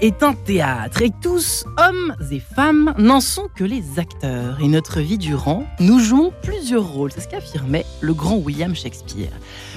est un théâtre et tous, hommes et femmes, n'en sont que les acteurs. Et notre vie durant, nous jouons plusieurs rôles. C'est ce qu'affirmait le grand William Shakespeare.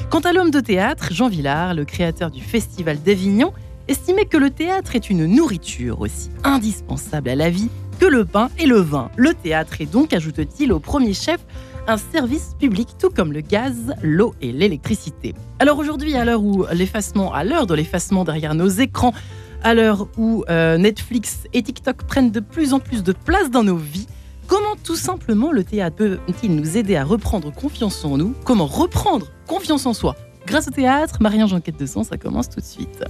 Quant à l'homme de théâtre, Jean Villard, le créateur du Festival d'Avignon, estimait que le théâtre est une nourriture aussi indispensable à la vie que le pain et le vin. Le théâtre est donc, ajoute-t-il au premier chef, un service public tout comme le gaz, l'eau et l'électricité. Alors aujourd'hui, à l'heure où l'effacement, à l'heure de l'effacement derrière nos écrans, à l'heure où euh, Netflix et TikTok prennent de plus en plus de place dans nos vies, comment tout simplement le théâtre peut-il nous aider à reprendre confiance en nous? Comment reprendre confiance en soi? Grâce au théâtre, Marie-Ange Enquête de Sang, ça commence tout de suite.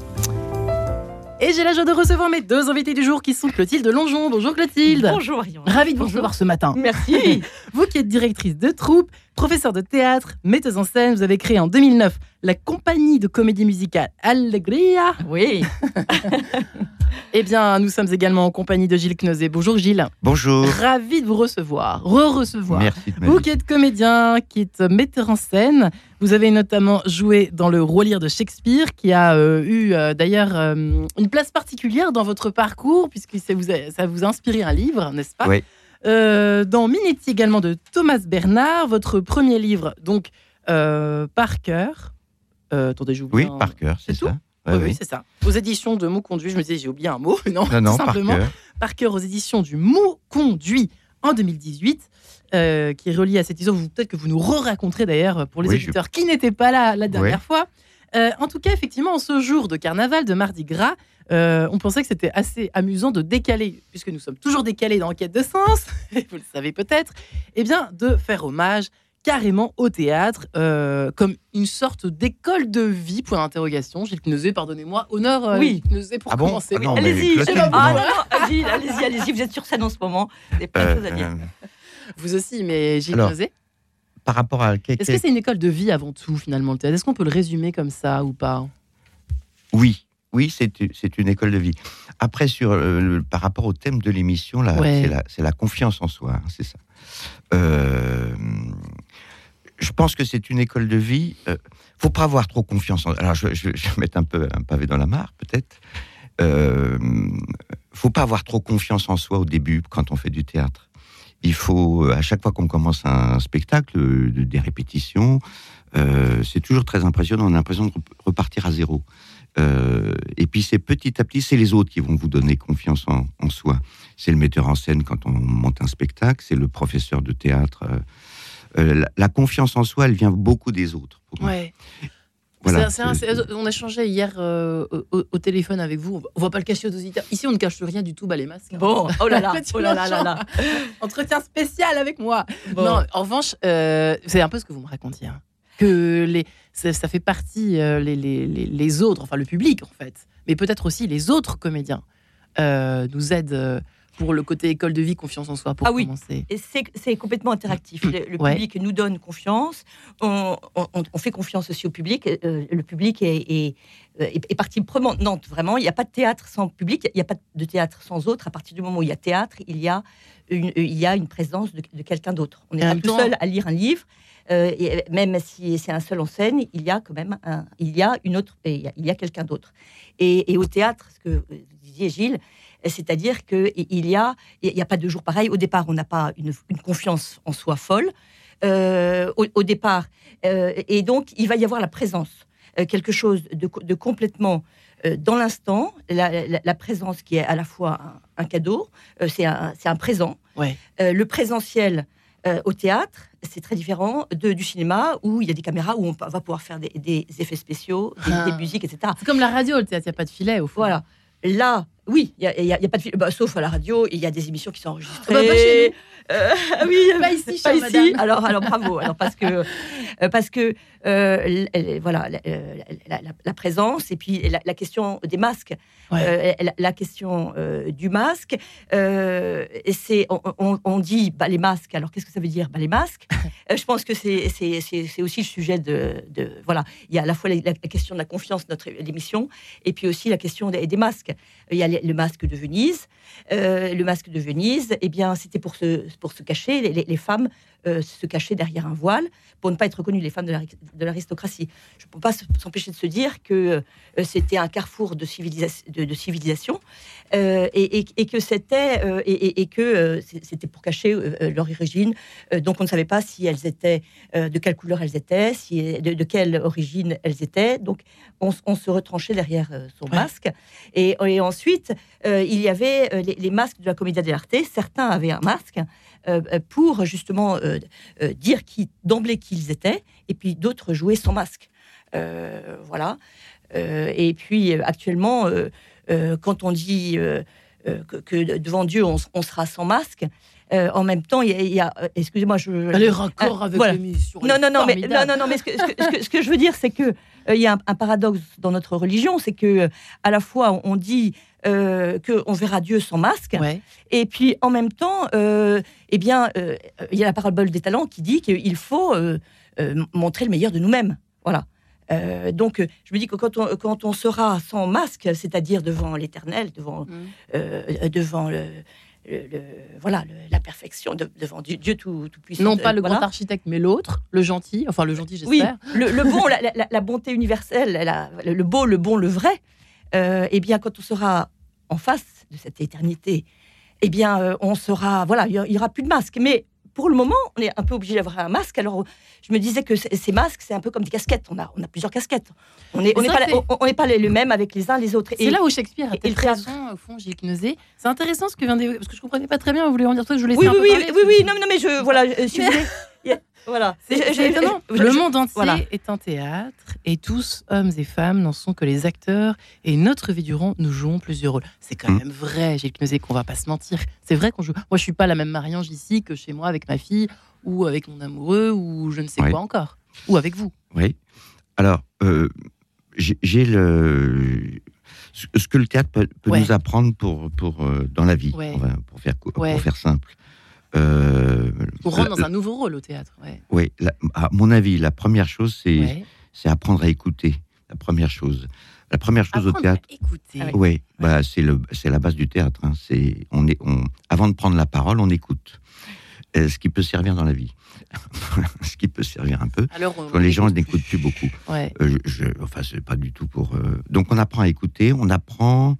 Et j'ai la joie de recevoir mes deux invités du jour qui sont Clotilde Longeon. Bonjour Clotilde. Bonjour Marion. Ravie de vous recevoir ce matin. Merci. vous qui êtes directrice de troupe, professeure de théâtre, metteuse en scène, vous avez créé en 2009 la compagnie de comédie musicale Allegria. Oui. eh bien, nous sommes également en compagnie de Gilles Knozé. Bonjour Gilles. Bonjour. Ravi de vous recevoir, re-recevoir. Merci. vous qui êtes comédien, qui êtes metteur en scène, vous avez notamment joué dans le Roi Lire de Shakespeare, qui a euh, eu euh, d'ailleurs euh, une place particulière dans votre parcours, puisque ça vous a, ça vous a inspiré un livre, n'est-ce pas Oui. dans Minetti également de Thomas Bernard, votre premier livre, donc par cœur. attendez, j'oublie. Oui, par cœur, c'est ça. oui, oui. c'est ça. Aux éditions de Mots Conduit, je me disais, j'ai oublié un mot. Non, non, non simplement. Par cœur. aux éditions du Mot Conduit en 2018. Euh, qui est relié à cette histoire. Peut-être que vous nous re-raconterez d'ailleurs pour les Oui, auditeurs qui n'étaient pas là la dernière fois. Euh, en tout cas, effectivement, en ce jour de carnaval, de Mardi Gras, euh, on pensait que c'était assez amusant de décaler, puisque nous sommes toujours décalés dans Enquête de Sens, vous le savez peut-être, eh bien, de faire hommage carrément au théâtre euh, comme une sorte d'école de vie, point d'interrogation. Gilles Knezé, pardonnez-moi, honneur euh, Oui. Knezé pour Ah bon? commencer. Ah Allez-y. Ah non, non, Gilles, allez-y, allez-y. Vous êtes sur scène en ce moment. Vous avez plein de Euh, choses à dire. Vous aussi, mais Gilles Alors, par rapport à Est-ce que c'est une école de vie avant tout, finalement, le théâtre Est-ce qu'on peut le résumer comme ça ou pas? Oui, oui, c'est une école de vie. Après, sur euh, le- par rapport au thème de l'émission, Ouais. c'est la, confiance en soi, hein, c'est ça. Euh, je pense que c'est une école de vie. Euh, faut pas avoir trop confiance. En, alors, je, je- je vais mettre un peu un pavé dans la mare, peut-être. Euh, faut pas avoir trop confiance en soi au début quand on fait du théâtre. Il faut, à chaque fois qu'on commence un spectacle, euh, des répétitions, euh, c'est toujours très impressionnant. On a l'impression de rep- repartir à zéro. Euh, et puis c'est petit à petit, c'est les autres qui vont vous donner confiance en, soi. C'est le metteur en scène quand on monte un spectacle, c'est le professeur de théâtre. euh, euh, la, confiance en soi, elle vient beaucoup des autres. Voilà. On a changé hier euh, au, au téléphone avec vous. On va pas le cacher aux auditeurs. Ici, on ne cache rien du tout, bah, les masques. hein. Bon, oh là là, oh là là là là. Entretien spécial avec moi. Bon. Non, en revanche, euh, c'est un peu ce que vous me racontiez. hein. Que les, ça, ça fait partie, euh, les, les, les, les autres, enfin le public en fait, mais peut-être aussi les autres comédiens euh, nous aident euh, pour le côté école de vie, confiance en soi, pour Ah oui. commencer. Et c'est complètement interactif. Le, le Ouais. public nous donne confiance. On, on- on fait confiance aussi au public. Euh, le public est, est, est- est partie prenante. Vraiment, il n'y a pas de théâtre sans public. Il n'y a pas de théâtre sans autre. À partir du moment où il y a théâtre, il y a une, il y a une présence de, de quelqu'un d'autre. On n'est pas tout temps- seul à lire un livre. Euh, et même si c'est un seul en scène, il y a quand même un, il y a une autre, il y a, quelqu'un d'autre. Et, et au théâtre, ce que vous disiez Gilles, c'est-à-dire que il y a, il n'y a pas de jour pareil. Au départ, on n'a pas une, une confiance en soi folle. Euh, au, au départ, Euh, et donc il va y avoir la présence, euh, quelque chose de, co- de complètement dans l'instant, la, la- la présence qui est à la fois un, un cadeau, c'est un, présent. Ouais. Le présentiel au théâtre, c'est très différent de, du cinéma où il y a des caméras où on va pouvoir faire des, des effets spéciaux, des, Ah. des musiques, etc. C'est comme la radio, le théâtre, il n'y a pas de filet au fond. Voilà. Là, oui, il n'y a, y a- il y a pas de bah, sauf à la radio, il y a des émissions qui sont enregistrées. Ah bah, chez nous. Euh, oui, Pas ici, pas ici. madame. Alors, alors bravo. Alors parce que euh, parce que euh, voilà la, euh, la- la- la présence et puis la, la question des masques, Ouais. euh, la, la question euh, du masque. euh, et c'est on, on- on dit bah, les masques. Alors qu'est-ce que ça veut dire bah, les masques? Euh, Je pense que c'est c'est- c'est c'est aussi le sujet de, de voilà. Il y a à la fois la, la question de la confiance de notre émission et puis aussi la question des, des masques. Il y a le, le masque de Venise. Euh, le masque de Venise, eh bien, c'était pour se, pour se cacher, les, femmes euh, se cachaient derrière un voile pour ne pas être reconnues, les femmes de l'ari- de l'aristocratie. Je ne peux pas s'empêcher de se dire que euh, c'était un carrefour de, civilisa- de, de civilisation euh, et, et- et que c'était et, et- et que c'est- c'était pour cacher leur origine. Donc on ne savait pas si elles étaient de quelle couleur elles étaient, si de, de quelle origine elles étaient. Donc on, se retranchait derrière son Ouais. masque. Et, ensuite il y avait les, les masques de la Commedia dell'arte. Certains avaient un masque pour justement euh, euh, dire qui d'emblée qui ils étaient, et puis d'autres jouaient sans masque. Euh, voilà. Euh, et puis euh, actuellement, euh, euh, quand on dit euh, euh, que, que devant Dieu on, sera sans masque, euh, en même temps, il y a, euh, excusez-moi, je Les raccords Ah, avec voilà. l'émission. non, elle non, est non, mais, non, non, non, mais ce que, ce que- ce que- ce que je veux dire, c'est que euh, il y a un, un paradoxe dans notre religion, c'est que euh, à la fois on dit euh, qu'on verra Dieu sans masque, Ouais. et puis en même temps, euh, eh bien, euh, il y a la parabole des talents qui dit qu'il faut euh, montrer le meilleur de nous-mêmes. Voilà. Donc, je me dis que quand on, quand on sera sans masque, c'est-à-dire devant l'Éternel, devant, Mm. devant le, le- le- voilà, le- la perfection, de- devant Dieu, Dieu tout, tout puissant. Non pas le voilà. grand architecte, mais l'autre, le gentil. Enfin, le gentil, Oui, j'espère. le, le bon, la, la- la bonté universelle, la- le beau, le bon, le vrai. Euh, eh bien, quand on sera en face de cette éternité, eh bien, euh, on sera, voilà, il y a- il y aura plus de masque. Mais pour le moment, on est un peu obligé d'avoir un masque. Alors, je me disais que ces masques, c'est un peu comme des casquettes. On a, on a plusieurs casquettes. On n'est on pas, que la- on- on n'est pas les, les mêmes avec les uns les autres. C'est là où Shakespeare a peut-être le raison, au fond, Gilles Knosé. C'est intéressant ce que vient d'évoquer, parce que je comprenais pas très bien, vous voulez en dire toi, je vous laisse oui, un oui, peu oui, parler, oui, oui, non, non, mais je, voilà, euh, si vous voulez, voilà. C'est étonnant. Le monde entier voilà. est un théâtre et tous, hommes et femmes, n'en sont que les acteurs. Et notre vie durant, nous jouons plusieurs rôles. C'est quand Mm. même vrai, Gilles Knosé, qu'on va pas se mentir. C'est vrai qu'on joue. Moi, je suis pas la même Marie-Ange ici que chez moi avec ma fille ou avec mon amoureux ou je ne sais Oui. quoi encore. Ou avec vous. Oui. Alors, euh, j'ai j'ai le ce ce que le théâtre peut, peut Ouais. nous apprendre pour, pour euh, dans la vie, Ouais. pour faire co- Ouais. pour faire simple. Euh, On rentre la- dans un nouveau rôle au théâtre. Ouais. Oui, la- à mon avis, la première chose, c'est Ouais. c'est apprendre à écouter. La première chose. La première chose au Apprendre à théâtre. écouter. Ah Oui, bah, c'est le, c'est la base du théâtre. hein. C'est, on est, on, avant de prendre la parole, on écoute. Euh, ce qui peut servir dans la vie. ce qui peut servir un peu. Alors, on- Quand les gens n'écoutent plus beaucoup. Ouais. Euh, je, je- enfin, c'est pas du tout pour. euh, Donc, on apprend à écouter, on apprend.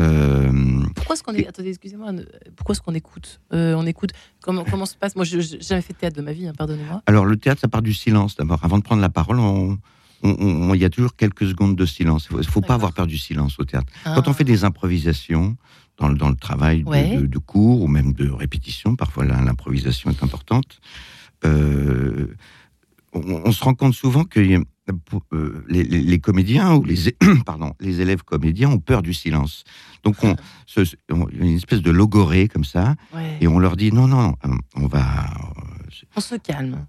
Euh, Pourquoi est-ce qu'on est... Attendez, excusez-moi. ne- Pourquoi est-ce qu'on écoute Euh, On écoute. Comment, comment se passe Moi, je n'ai jamais fait de théâtre de ma vie, hein, pardonnez-moi. Alors, le théâtre, ça part du silence d'abord. Avant de prendre la parole, on- il y a toujours quelques secondes de silence. Il ne faut, faut pas avoir peur du silence au théâtre. Quand on Ah. fait des improvisations dans le, dans le travail de, Ouais. de- de cours ou même de répétition, parfois l'improvisation est importante, euh, on, on se rend compte souvent que euh, euh, les, les- les comédiens ou les, é- pardon, les élèves comédiens ont peur du silence. Donc on, ce- ce- on- il y a une espèce de logorée comme ça, Ouais. et on leur dit non, non, euh, on va... On se calme.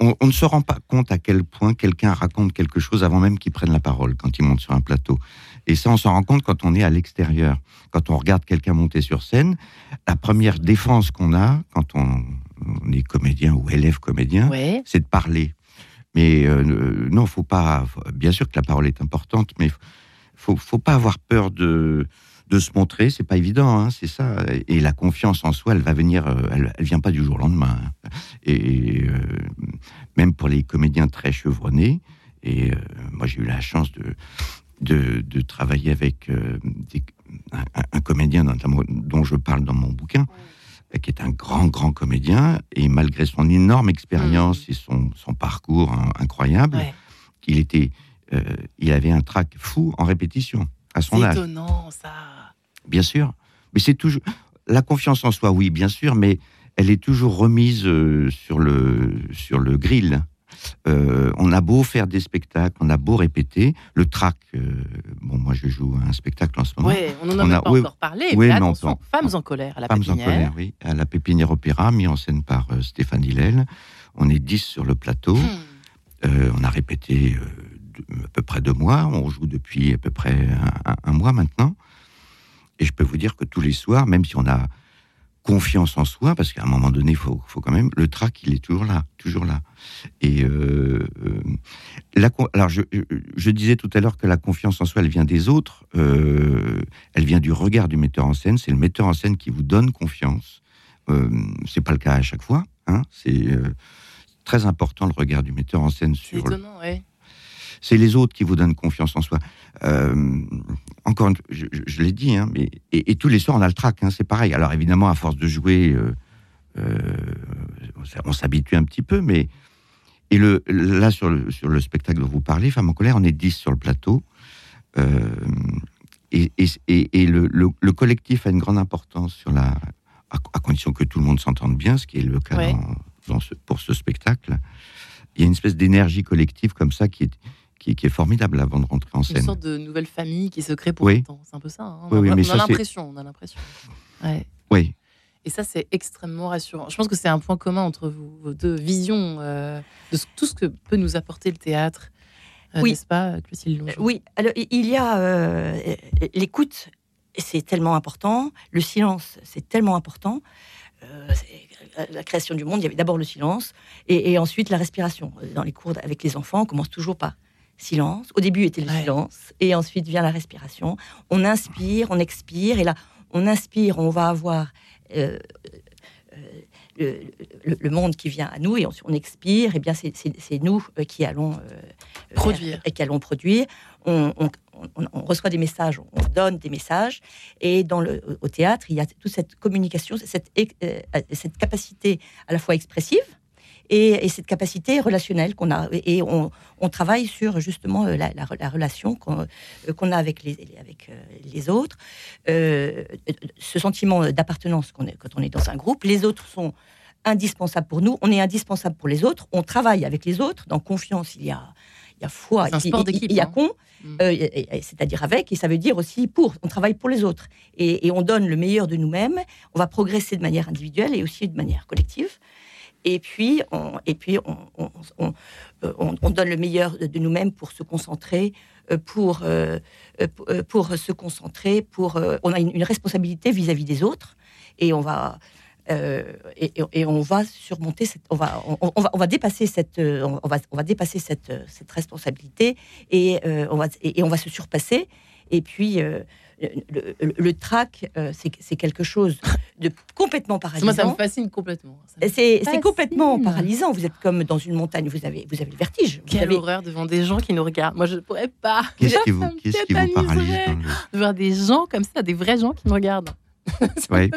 On, on ne se rend pas compte à quel point quelqu'un raconte quelque chose avant même qu'il prenne la parole quand il monte sur un plateau. Et ça, on s'en rend compte quand on est à l'extérieur. Quand on regarde quelqu'un monter sur scène, la première défense qu'on a quand on, on est comédien ou élève comédien, Ouais. c'est de parler. Mais euh, non, faut pas. bien sûr que la parole est importante, mais faut, faut pas avoir peur de de se montrer. C'est pas évident, hein, c'est ça. Et la confiance en soi, elle va venir. euh, Elle, elle vient pas du jour au lendemain. hein. Et euh, même pour les comédiens très chevronnés. Et euh, moi, j'ai eu la chance de de, de travailler avec euh, un, comédien dont je parle dans mon bouquin qui est un grand, grand comédien, et malgré son énorme expérience et son, son parcours hein, incroyable, Ouais. il était, euh, il avait un trac fou en répétition à son C'est âge, étonnant, ça. bien sûr. Mais c'est toujours la confiance en soi, oui, bien sûr, mais elle est toujours remise euh, sur le sur le grill. Euh, on a beau faire des spectacles, on a beau répéter, le trac. euh, bon, moi, je joue un spectacle en ce moment. Ouais, on en a pas oui, encore parlé. oui, mais mais on Femmes en colère à la Femmes en pépinière. colère, oui, à la Pépinière Opéra, mis en scène par euh, Stéphane Hillel. On est 10 sur le plateau. Hmm. On a répété à peu près deux mois. On joue depuis à peu près un, un- un mois maintenant. Et je peux vous dire que tous les soirs, même si on a confiance en soi, parce qu'à un moment donné, faut, faut quand même. Le trac, il est toujours là, toujours là. Et euh, euh, alors, je, disais tout à l'heure que la confiance en soi, elle vient des autres. euh, elle vient du regard du metteur en scène. C'est le metteur en scène qui vous donne confiance euh, c'est pas le cas à chaque fois. Hein. c'est très important le regard du metteur en scène sur. C'est les autres qui vous donnent confiance en soi. Euh, encore, une fois, je, je- je l'ai dit, hein, mais et, et tous les soirs on a le trac, hein, c'est pareil. Alors évidemment, à force de jouer, euh, euh, on s'habitue un petit peu, mais et le là sur le sur le spectacle dont vous parlez, Femme en colère, on est 10 sur le plateau. Et, et, le, le- le collectif a une grande importance sur la, à, à condition que tout le monde s'entende bien, ce qui est le cas Ouais. dans, dans ce, pour ce spectacle. Il y a une espèce d'énergie collective comme ça qui est, qui, qui est formidable avant de rentrer en Une scène. sorte de nouvelle famille qui se crée pour Oui. autant. C'est un peu ça. hein. On Oui, a, oui, on mais a ça, c'est- l'impression. On a l'impression. Ouais. Oui, Et ça, c'est extrêmement rassurant. Je pense que c'est un point commun entre vous, vos deux visions euh, de ce- tout ce que peut nous apporter le théâtre. Euh, Oui. N'est-ce pas, Clotilde Euh, Longeau Oui, alors il y a euh, l'écoute, c'est tellement important. Le silence, c'est tellement important. Euh, c'est- la création du monde, il y avait d'abord le silence et, et ensuite la respiration. Dans les cours avec les enfants, on commence toujours par silence. Au début était le Ouais. silence et ensuite vient la respiration. On inspire, on expire et là, on inspire, on va avoir euh, euh, le, le- le monde qui vient à nous et on, on expire. Et bien c'est- nous euh, qui allons euh, Produire. et qui allons produire. On, on- on- on reçoit des messages, on donne des messages. Et dans le, au théâtre, il y a toute cette communication, cette, cette capacité à la fois expressive et, et cette capacité relationnelle qu'on a. Et on, on travaille sur justement euh, la, la- la relation qu'on euh, qu'on a avec les, avec, euh, les autres. Euh, ce sentiment d'appartenance quand on est dans un groupe. Les autres sont indispensables pour nous, on est indispensable pour les autres, on travaille avec les autres, dans confiance, il y a, il y a foi, il- sport il- y a hein. con, Mm. euh, c'est-à-dire avec, et ça veut dire aussi pour, on travaille pour les autres, et, et on donne le meilleur de nous-mêmes, on va progresser de manière individuelle et aussi de manière collective. Et puis, euh, on- on donne le meilleur de, nous-mêmes pour se concentrer, euh, pour, euh, pour, se concentrer, on a une, responsabilité vis-à-vis des autres, et on va, surmonter cette, on va, dépasser cette, responsabilité, et on va, se surpasser. Et puis, le, le, le trac, euh, c'est quelque chose de complètement Moi, ça me paralysant. fascine complètement. Me- C'est complètement paralysant. Vous êtes comme dans une montagne, vous avez, vous avez le vertige. Vous Quelle avez, horreur devant des gens qui nous regardent. Moi, je ne pourrais pas. qu'est-ce qui vous, qu'est-ce qui vous paralyse le... de voir des gens comme ça, des vrais gens qui me regardent. Me-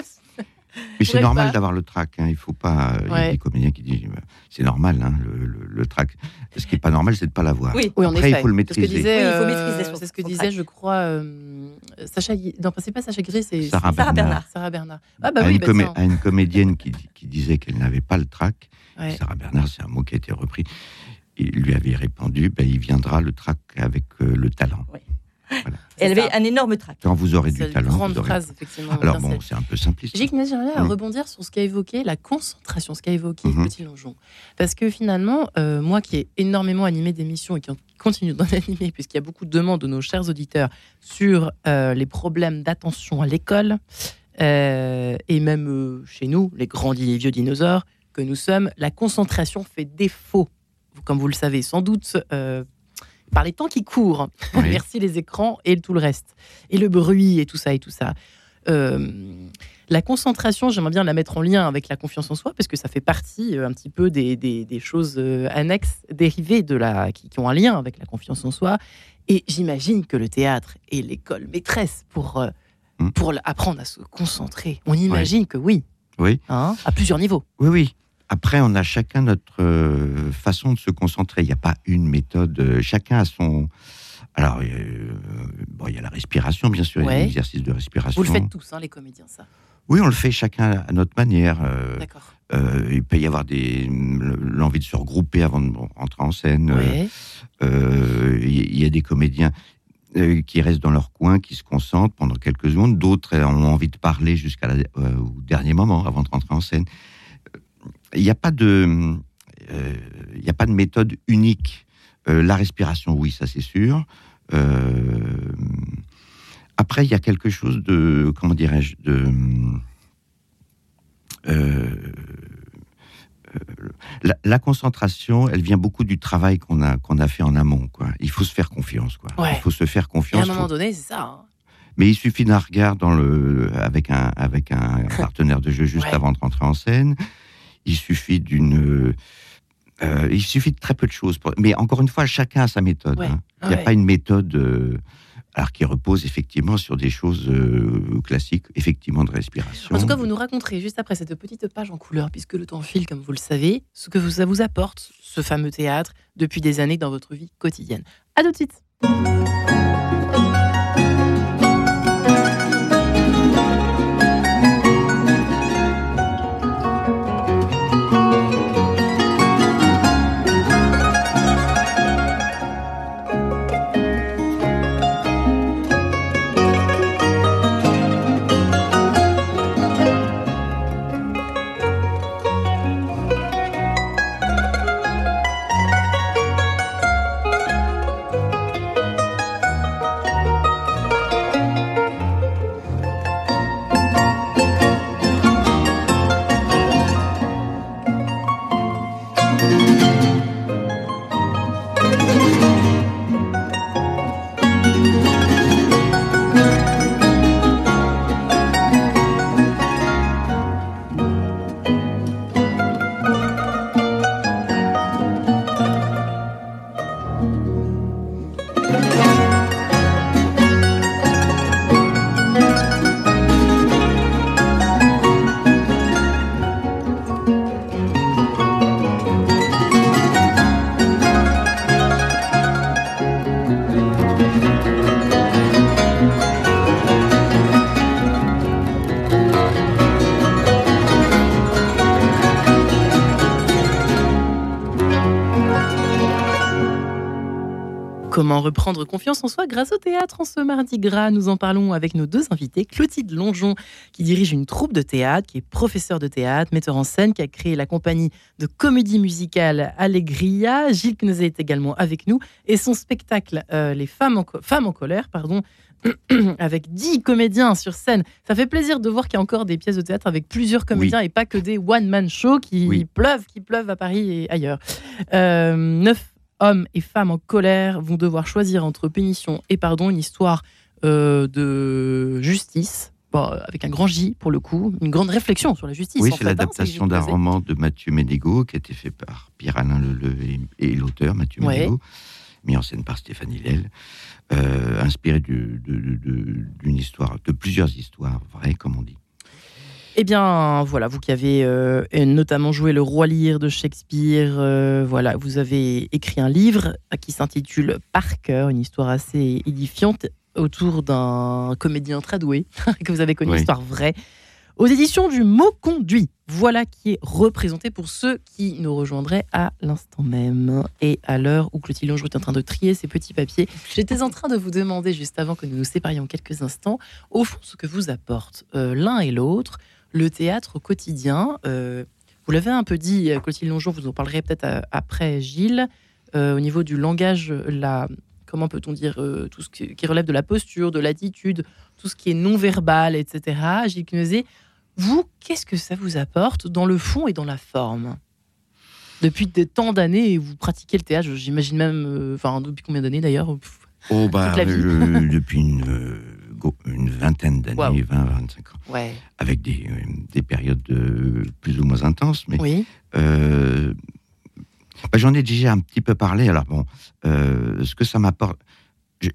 Mais c'est normal pas. d'avoir le trac. hein. Il faut pas. Il y a Ouais. des comédiens qui disent bah, c'est normal hein, le, le, le trac. Ce qui est pas normal, c'est de pas l'avoir. Oui. Oui, en Après, effet. il faut le C'est ce que maîtriser. disait, euh, son- C'est ce que disait, trac. je crois, euh, Sacha. Non, c'est pas Sacha Gris, c'est Sarah Bernard. Sarah Bernard. Ah bah à, oui, une bah comé- à une comédienne qui, qui disait qu'elle n'avait pas le trac, Ouais. Sarah Bernard, c'est un mot qui a été repris. Il lui avait répondu ben, il viendra le trac avec euh, le talent. C'est elle avait ça. un énorme trac. Quand vous aurez du talent, grande vous aurez. phrase, effectivement. Alors bon, c'est un peu simpliste. J'ai j'aimerais bien Mm. rebondir sur ce qu'a évoqué la concentration, ce qu'a évoqué Mhm. Clotilde Longeon. Parce que finalement, euh, moi qui ai énormément animé d'émissions et qui continue d'en animer, puisqu'il y a beaucoup de demandes de nos chers auditeurs sur euh, les problèmes d'attention à l'école, euh, et même euh, chez nous, les grands et vieux dinosaures que nous sommes, la concentration fait défaut, comme vous le savez sans doute, euh, par les temps qui courent. Oui. Merci les écrans et tout le reste. Et le bruit et tout ça et tout ça. Euh, la concentration, j'aimerais bien la mettre en lien avec la confiance en soi, parce que ça fait partie euh, un petit peu des, des- des choses euh, annexes, dérivées de la, qui, qui ont un lien avec la confiance en soi. Et j'imagine que le théâtre est l'école maîtresse pour, euh, Mm. pour apprendre à se concentrer. On imagine que oui, Oui. hein, à plusieurs niveaux. Oui, oui. Après, on a chacun notre euh, façon de se concentrer. Il n'y a pas une méthode. euh, chacun a son. Alors, euh, bon, il y a la respiration, bien sûr, il y a Ouais. l'exercice de respiration. Vous le faites tous, hein, les comédiens, ça. Oui, on le fait chacun à notre manière. euh, D'accord. euh, il peut y avoir des l'envie de se regrouper avant de rentrer en scène. Ouais. Il y a des comédiens qui restent dans leur coin, qui se concentrent pendant quelques secondes. D'autres ont envie de parler jusqu'à la- euh, au dernier moment, avant de rentrer en scène. Il n'y a pas de, euh, il n'y a pas de méthode unique. Euh, la respiration, oui, ça c'est sûr. Euh, après, il y a quelque chose de, comment dirais-je, de la, la concentration, elle vient beaucoup du travail qu'on a qu'on a fait en amont. Quoi. Il faut se faire confiance. Quoi. Ouais. Il faut se faire Et à un confiance. moment faut- donné, c'est ça. hein. Mais il suffit d'un regard dans le, avec, un, avec un partenaire de jeu juste Ouais. avant de rentrer en scène. Il suffit d'une. euh, il suffit de très peu de choses. pour- Mais encore une fois, chacun a sa méthode. Ouais. hein. Il n'y a Ouais. pas une méthode. euh, alors qui repose effectivement sur des choses euh, classiques, effectivement de respiration. En tout cas, vous nous raconterez juste après cette petite page en couleur, puisque le temps file, comme vous le savez, ce que ça vous apporte, ce fameux théâtre, depuis des années dans votre vie quotidienne. À tout de suite. Comment reprendre confiance en soi grâce au théâtre en ce mardi gras Nous en parlons avec nos deux invités. Clotilde Longeon, qui dirige une troupe de théâtre, qui est professeur de théâtre, metteur en scène, qui a créé la compagnie de comédie musicale Allegria. Gilles Knezet est également avec nous. Et son spectacle, euh, Les femmes en, femmes en colère, pardon, avec dix comédiens sur scène. Ça fait plaisir de voir qu'il y a encore des pièces de théâtre avec plusieurs comédiens et pas que des one-man shows qui Oui. pleuvent, qui pleuvent à Paris et ailleurs. Euh, neuf hommes et femmes en colère vont devoir choisir entre pénition et pardon, une histoire euh, de justice, bon, avec un grand J pour le coup, une grande réflexion sur la justice. Oui, c'est hein, l'adaptation d'un roman de Mathieu Ménégo qui a été fait par Pierre-Alain Leleu et, l'auteur Mathieu Ouais. Ménégo, mis en scène par Stéphanie Lel, euh, inspiré d'une histoire, de plusieurs histoires vraies, comme on dit. Eh bien, voilà, vous qui avez euh, notamment joué Le Roi Lear de Shakespeare, euh, voilà, vous avez écrit un livre qui s'intitule Par cœur, une histoire assez édifiante autour d'un comédien très doué que vous avez connu, Oui. une histoire vraie, aux éditions du Mot Conduit. Voilà qui est représenté pour ceux qui nous rejoindraient à l'instant même. Et à l'heure où Clotilde Longeau est en train de trier ses petits papiers, j'étais en train de vous demander, juste avant que nous nous séparions quelques instants, au fond, ce que vous apporte euh, l'un et l'autre, le théâtre au quotidien. Euh, vous l'avez un peu dit, euh, Clotilde Longeon, vous en parlerez peut-être euh, après Gilles, euh, au niveau du langage, la, comment peut-on dire, euh, tout ce qui, qui relève de la posture, de l'attitude, tout ce qui est non-verbal, etc. Gilles Knezet, vous, qu'est-ce que ça vous apporte dans le fond et dans la forme? Depuis des tant d'années, vous pratiquez le théâtre, j'imagine même, enfin, depuis combien d'années d'ailleurs? Oh, bah, depuis une, go- une vingtaine d'années, Waouh. 20-25 ans, Ouais. avec des, euh, des périodes euh, plus ou moins intenses, mais Oui. Euh, bah, J'en ai déjà un petit peu parlé. Alors bon, euh, ce que ça m'apporte,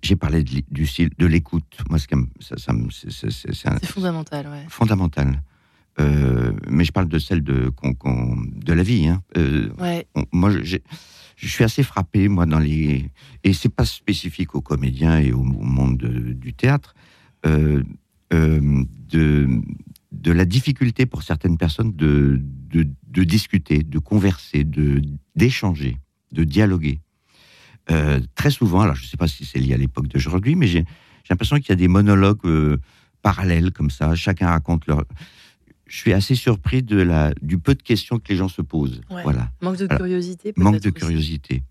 j'ai parlé de, du de l'écoute. Moi, ce ça, ça c'est- fondamental, ouais. fondamental. Euh, mais je parle de celle de, qu'on- de la vie. hein. Euh, Ouais. on- moi, je- suis assez frappé, moi, dans les. Et c'est pas spécifique aux comédiens et au, au monde de- du théâtre, euh, euh, de, de la difficulté pour certaines personnes de, de, de discuter, de converser, de d'échanger, de dialoguer. Euh, très souvent, alors je ne sais pas si c'est lié à l'époque d'aujourd'hui, mais j'ai l'impression qu'il y a des monologues parallèles comme ça. Chacun raconte leur. Je suis assez surpris de la, du peu de questions que les gens se posent. Ouais. Voilà Manque de Alors, curiosité, manque de aussi. curiosité.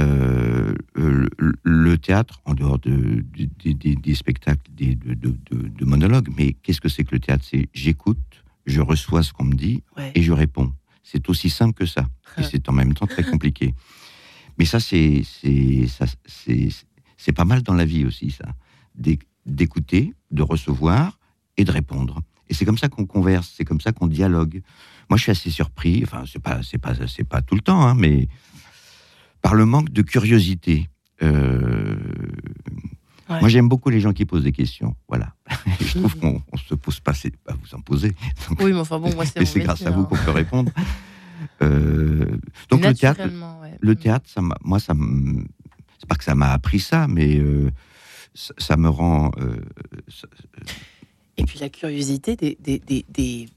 Euh, le, le théâtre, en dehors de, de- des- spectacles, des, de, monologues, mais qu'est-ce que c'est que le théâtre? C'est j'écoute, je reçois ce qu'on me dit Ouais. et je réponds. C'est aussi simple que ça. Et c'est en même temps très compliqué. Mais ça, c'est pas mal dans la vie aussi, ça. D'écouter, de recevoir et de répondre. Et c'est comme ça qu'on converse, c'est comme ça qu'on dialogue. Moi, je suis assez surpris. Enfin, c'est pas, c'est pas, c'est pas tout le temps, hein, mais par le manque de curiosité. Euh, Ouais. Moi, j'aime beaucoup les gens qui posent des questions. Voilà. je trouve qu'on on se pose pas, c'est pas vous en poser. Donc, Oui, mais enfin bon, moi, c'est c'est grâce à vous hein. qu'on peut répondre. Euh, donc le théâtre, ouais. le théâtre, ça moi, ça c'est pas que ça m'a appris ça, mais euh, ça, ça me rend. ça- Et puis la curiosité des. des, des, des-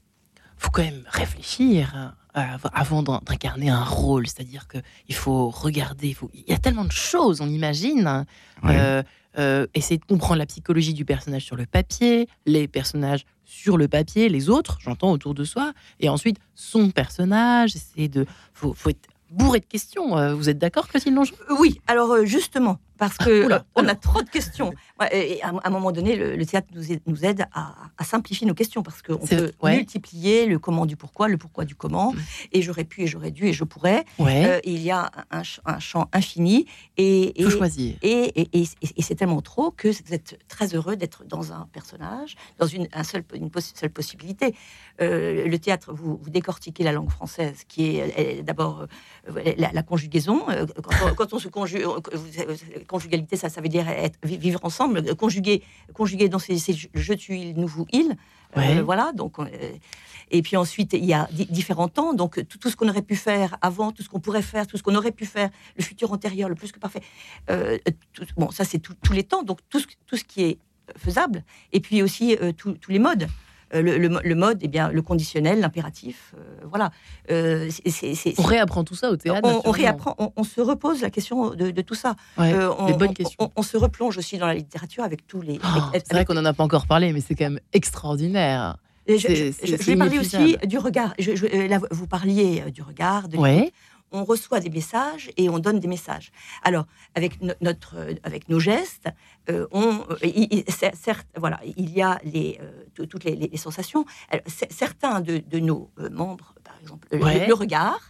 faut quand même réfléchir hein, avant d'in- d'incarner un rôle. C'est-à-dire qu'il faut regarder. il faut- Il y a tellement de choses, on imagine. ouais. Euh, euh, essayer de comprendre la psychologie du personnage sur le papier, les personnages sur le papier, les autres, j'entends, autour de soi, et ensuite son personnage. Essayer de. faut, faut être bourré de questions. Euh, Vous êtes d'accord, Clotilde Longeon Oui, alors justement, parce que Oula, euh, on a trop de questions. Et à, un moment donné, le, le théâtre nous aide, nous aide à, à simplifier nos questions parce qu'on peut ouais. multiplier le comment du pourquoi, le pourquoi du comment. Mm. Et j'aurais pu, et j'aurais dû, et je pourrais. Ouais. Euh, il y a un, ch- un champ infini. Et, faut et, choisir. et, et- et- et c'est tellement trop que vous êtes très heureux d'être dans un personnage, dans une, un seul, une poss- seule possibilité. Euh, le théâtre, vous, vous décortiquez la langue française, qui est, d'abord la, la conjugaison. Quand on, quand on se conjugue, conjugalité, ça, ça veut dire être, vivre ensemble. Conjuguer, conjuguer dans ces, ces je, tu, il, nous, vous, il. Euh, voilà, donc. euh, et puis ensuite, il y a di- différents temps. Donc, tout, tout ce qu'on aurait pu faire avant, tout ce qu'on pourrait faire, tout ce qu'on aurait pu faire, le futur antérieur, le plus que parfait. Euh, tout- bon, ça, c'est tous les temps. Donc, tout ce, tout ce qui est faisable. Et puis aussi, tous les modes. Euh, le, le mo- le mode, eh bien, le conditionnel, l'impératif. euh, voilà. Euh, c'est- c'est- c'est- On réapprend tout ça au théâtre. on, réapprend, on, on se repose la question de, de tout ça. Ouais, Euh, on, les bonnes on- questions. on- se replonge aussi dans la littérature avec tous les. Oh, avec- c'est vrai avec- qu'on n'en a pas encore parlé, mais c'est quand même extraordinaire. Je, je- vais parler aussi du regard. Là, vous parliez du regard, de Ouais. On reçoit des messages et on donne des messages. Alors, avec no- notre, euh, avec nos gestes, euh, on, euh, il- il- cer- certes, voilà, il y a les, euh, tout- toutes les, sensations. Alors, certains de, de nos membres, par exemple, le, regard.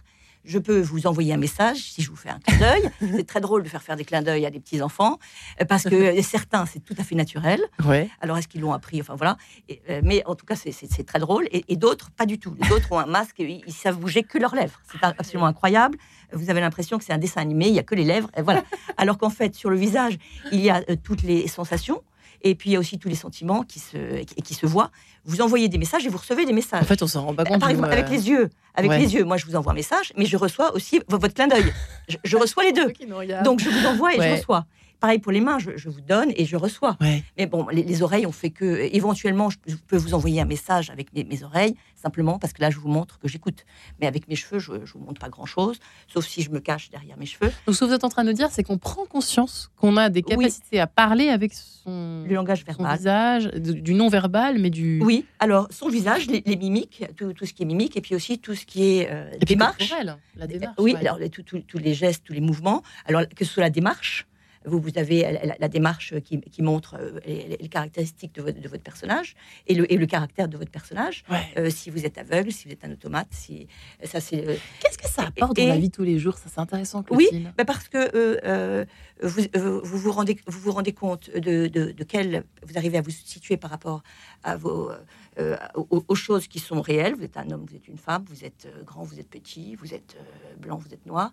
Je peux vous envoyer un message si je vous fais un clin d'œil. c'est très drôle de faire faire des clins d'œil à des petits enfants euh, parce que certains c'est tout à fait naturel. Ouais. Alors, est-ce qu'ils l'ont appris? Enfin, voilà. Et, euh, mais en tout cas, c'est- très drôle. Et, et d'autres, pas du tout. Les autres ont un masque, et ils, savent bouger que leurs lèvres. C'est absolument incroyable. Vous avez l'impression que c'est un dessin animé, il n'y a que les lèvres. Et voilà. Alors qu'en fait, sur le visage, il y a euh, toutes les sensations. Et puis, il y a aussi tous les sentiments qui se, qui, qui se voient. Vous envoyez des messages et vous recevez des messages. En fait, on s'en rend pas compte. Par exemple, avec euh, les yeux. Avec ouais. les yeux, moi, je vous envoie un message, mais je reçois aussi votre clin d'œil. Je, je reçois les deux. Donc, je vous envoie et Ouais. je reçois. Pareil pour les mains, je, je vous donne et je reçois. Ouais. Mais bon, les, les oreilles, on fait que. Éventuellement, je, je peux vous envoyer un message avec mes, mes oreilles, simplement parce que là, je vous montre que j'écoute. Mais avec mes cheveux, je ne vous montre pas grand-chose, sauf si je me cache derrière mes cheveux. Donc, ce que vous êtes en train de dire, c'est qu'on prend conscience qu'on a des Oui. capacités à parler avec son, Le langage son verbal. visage, du non-verbal, mais du. Oui, alors son visage, les, les mimiques, tout, tout ce qui est mimique, et puis aussi tout ce qui est euh, Et puis démarche. corporel, la démarche. Oui, ouais. alors tous les gestes, tous les mouvements. Alors que ce soit la démarche, vous, vous avez la, démarche qui, qui montre euh, les, les caractéristiques de votre, de votre personnage et le, et le caractère de votre personnage. Ouais. Euh, si vous êtes aveugle, si vous êtes un automate, si ça c'est. euh, Qu'est-ce que ça apporte Et- dans la vie tous les jours? Ça, c'est intéressant, Oui, bah parce que euh, vous, vous vous rendez vous vous rendez compte de, de, de quel vous arrivez à vous situer par rapport à vos euh, aux, aux choses qui sont réelles. Vous êtes un homme, vous êtes une femme, vous êtes euh, grand, vous êtes petit, vous êtes euh, blanc, vous êtes noir,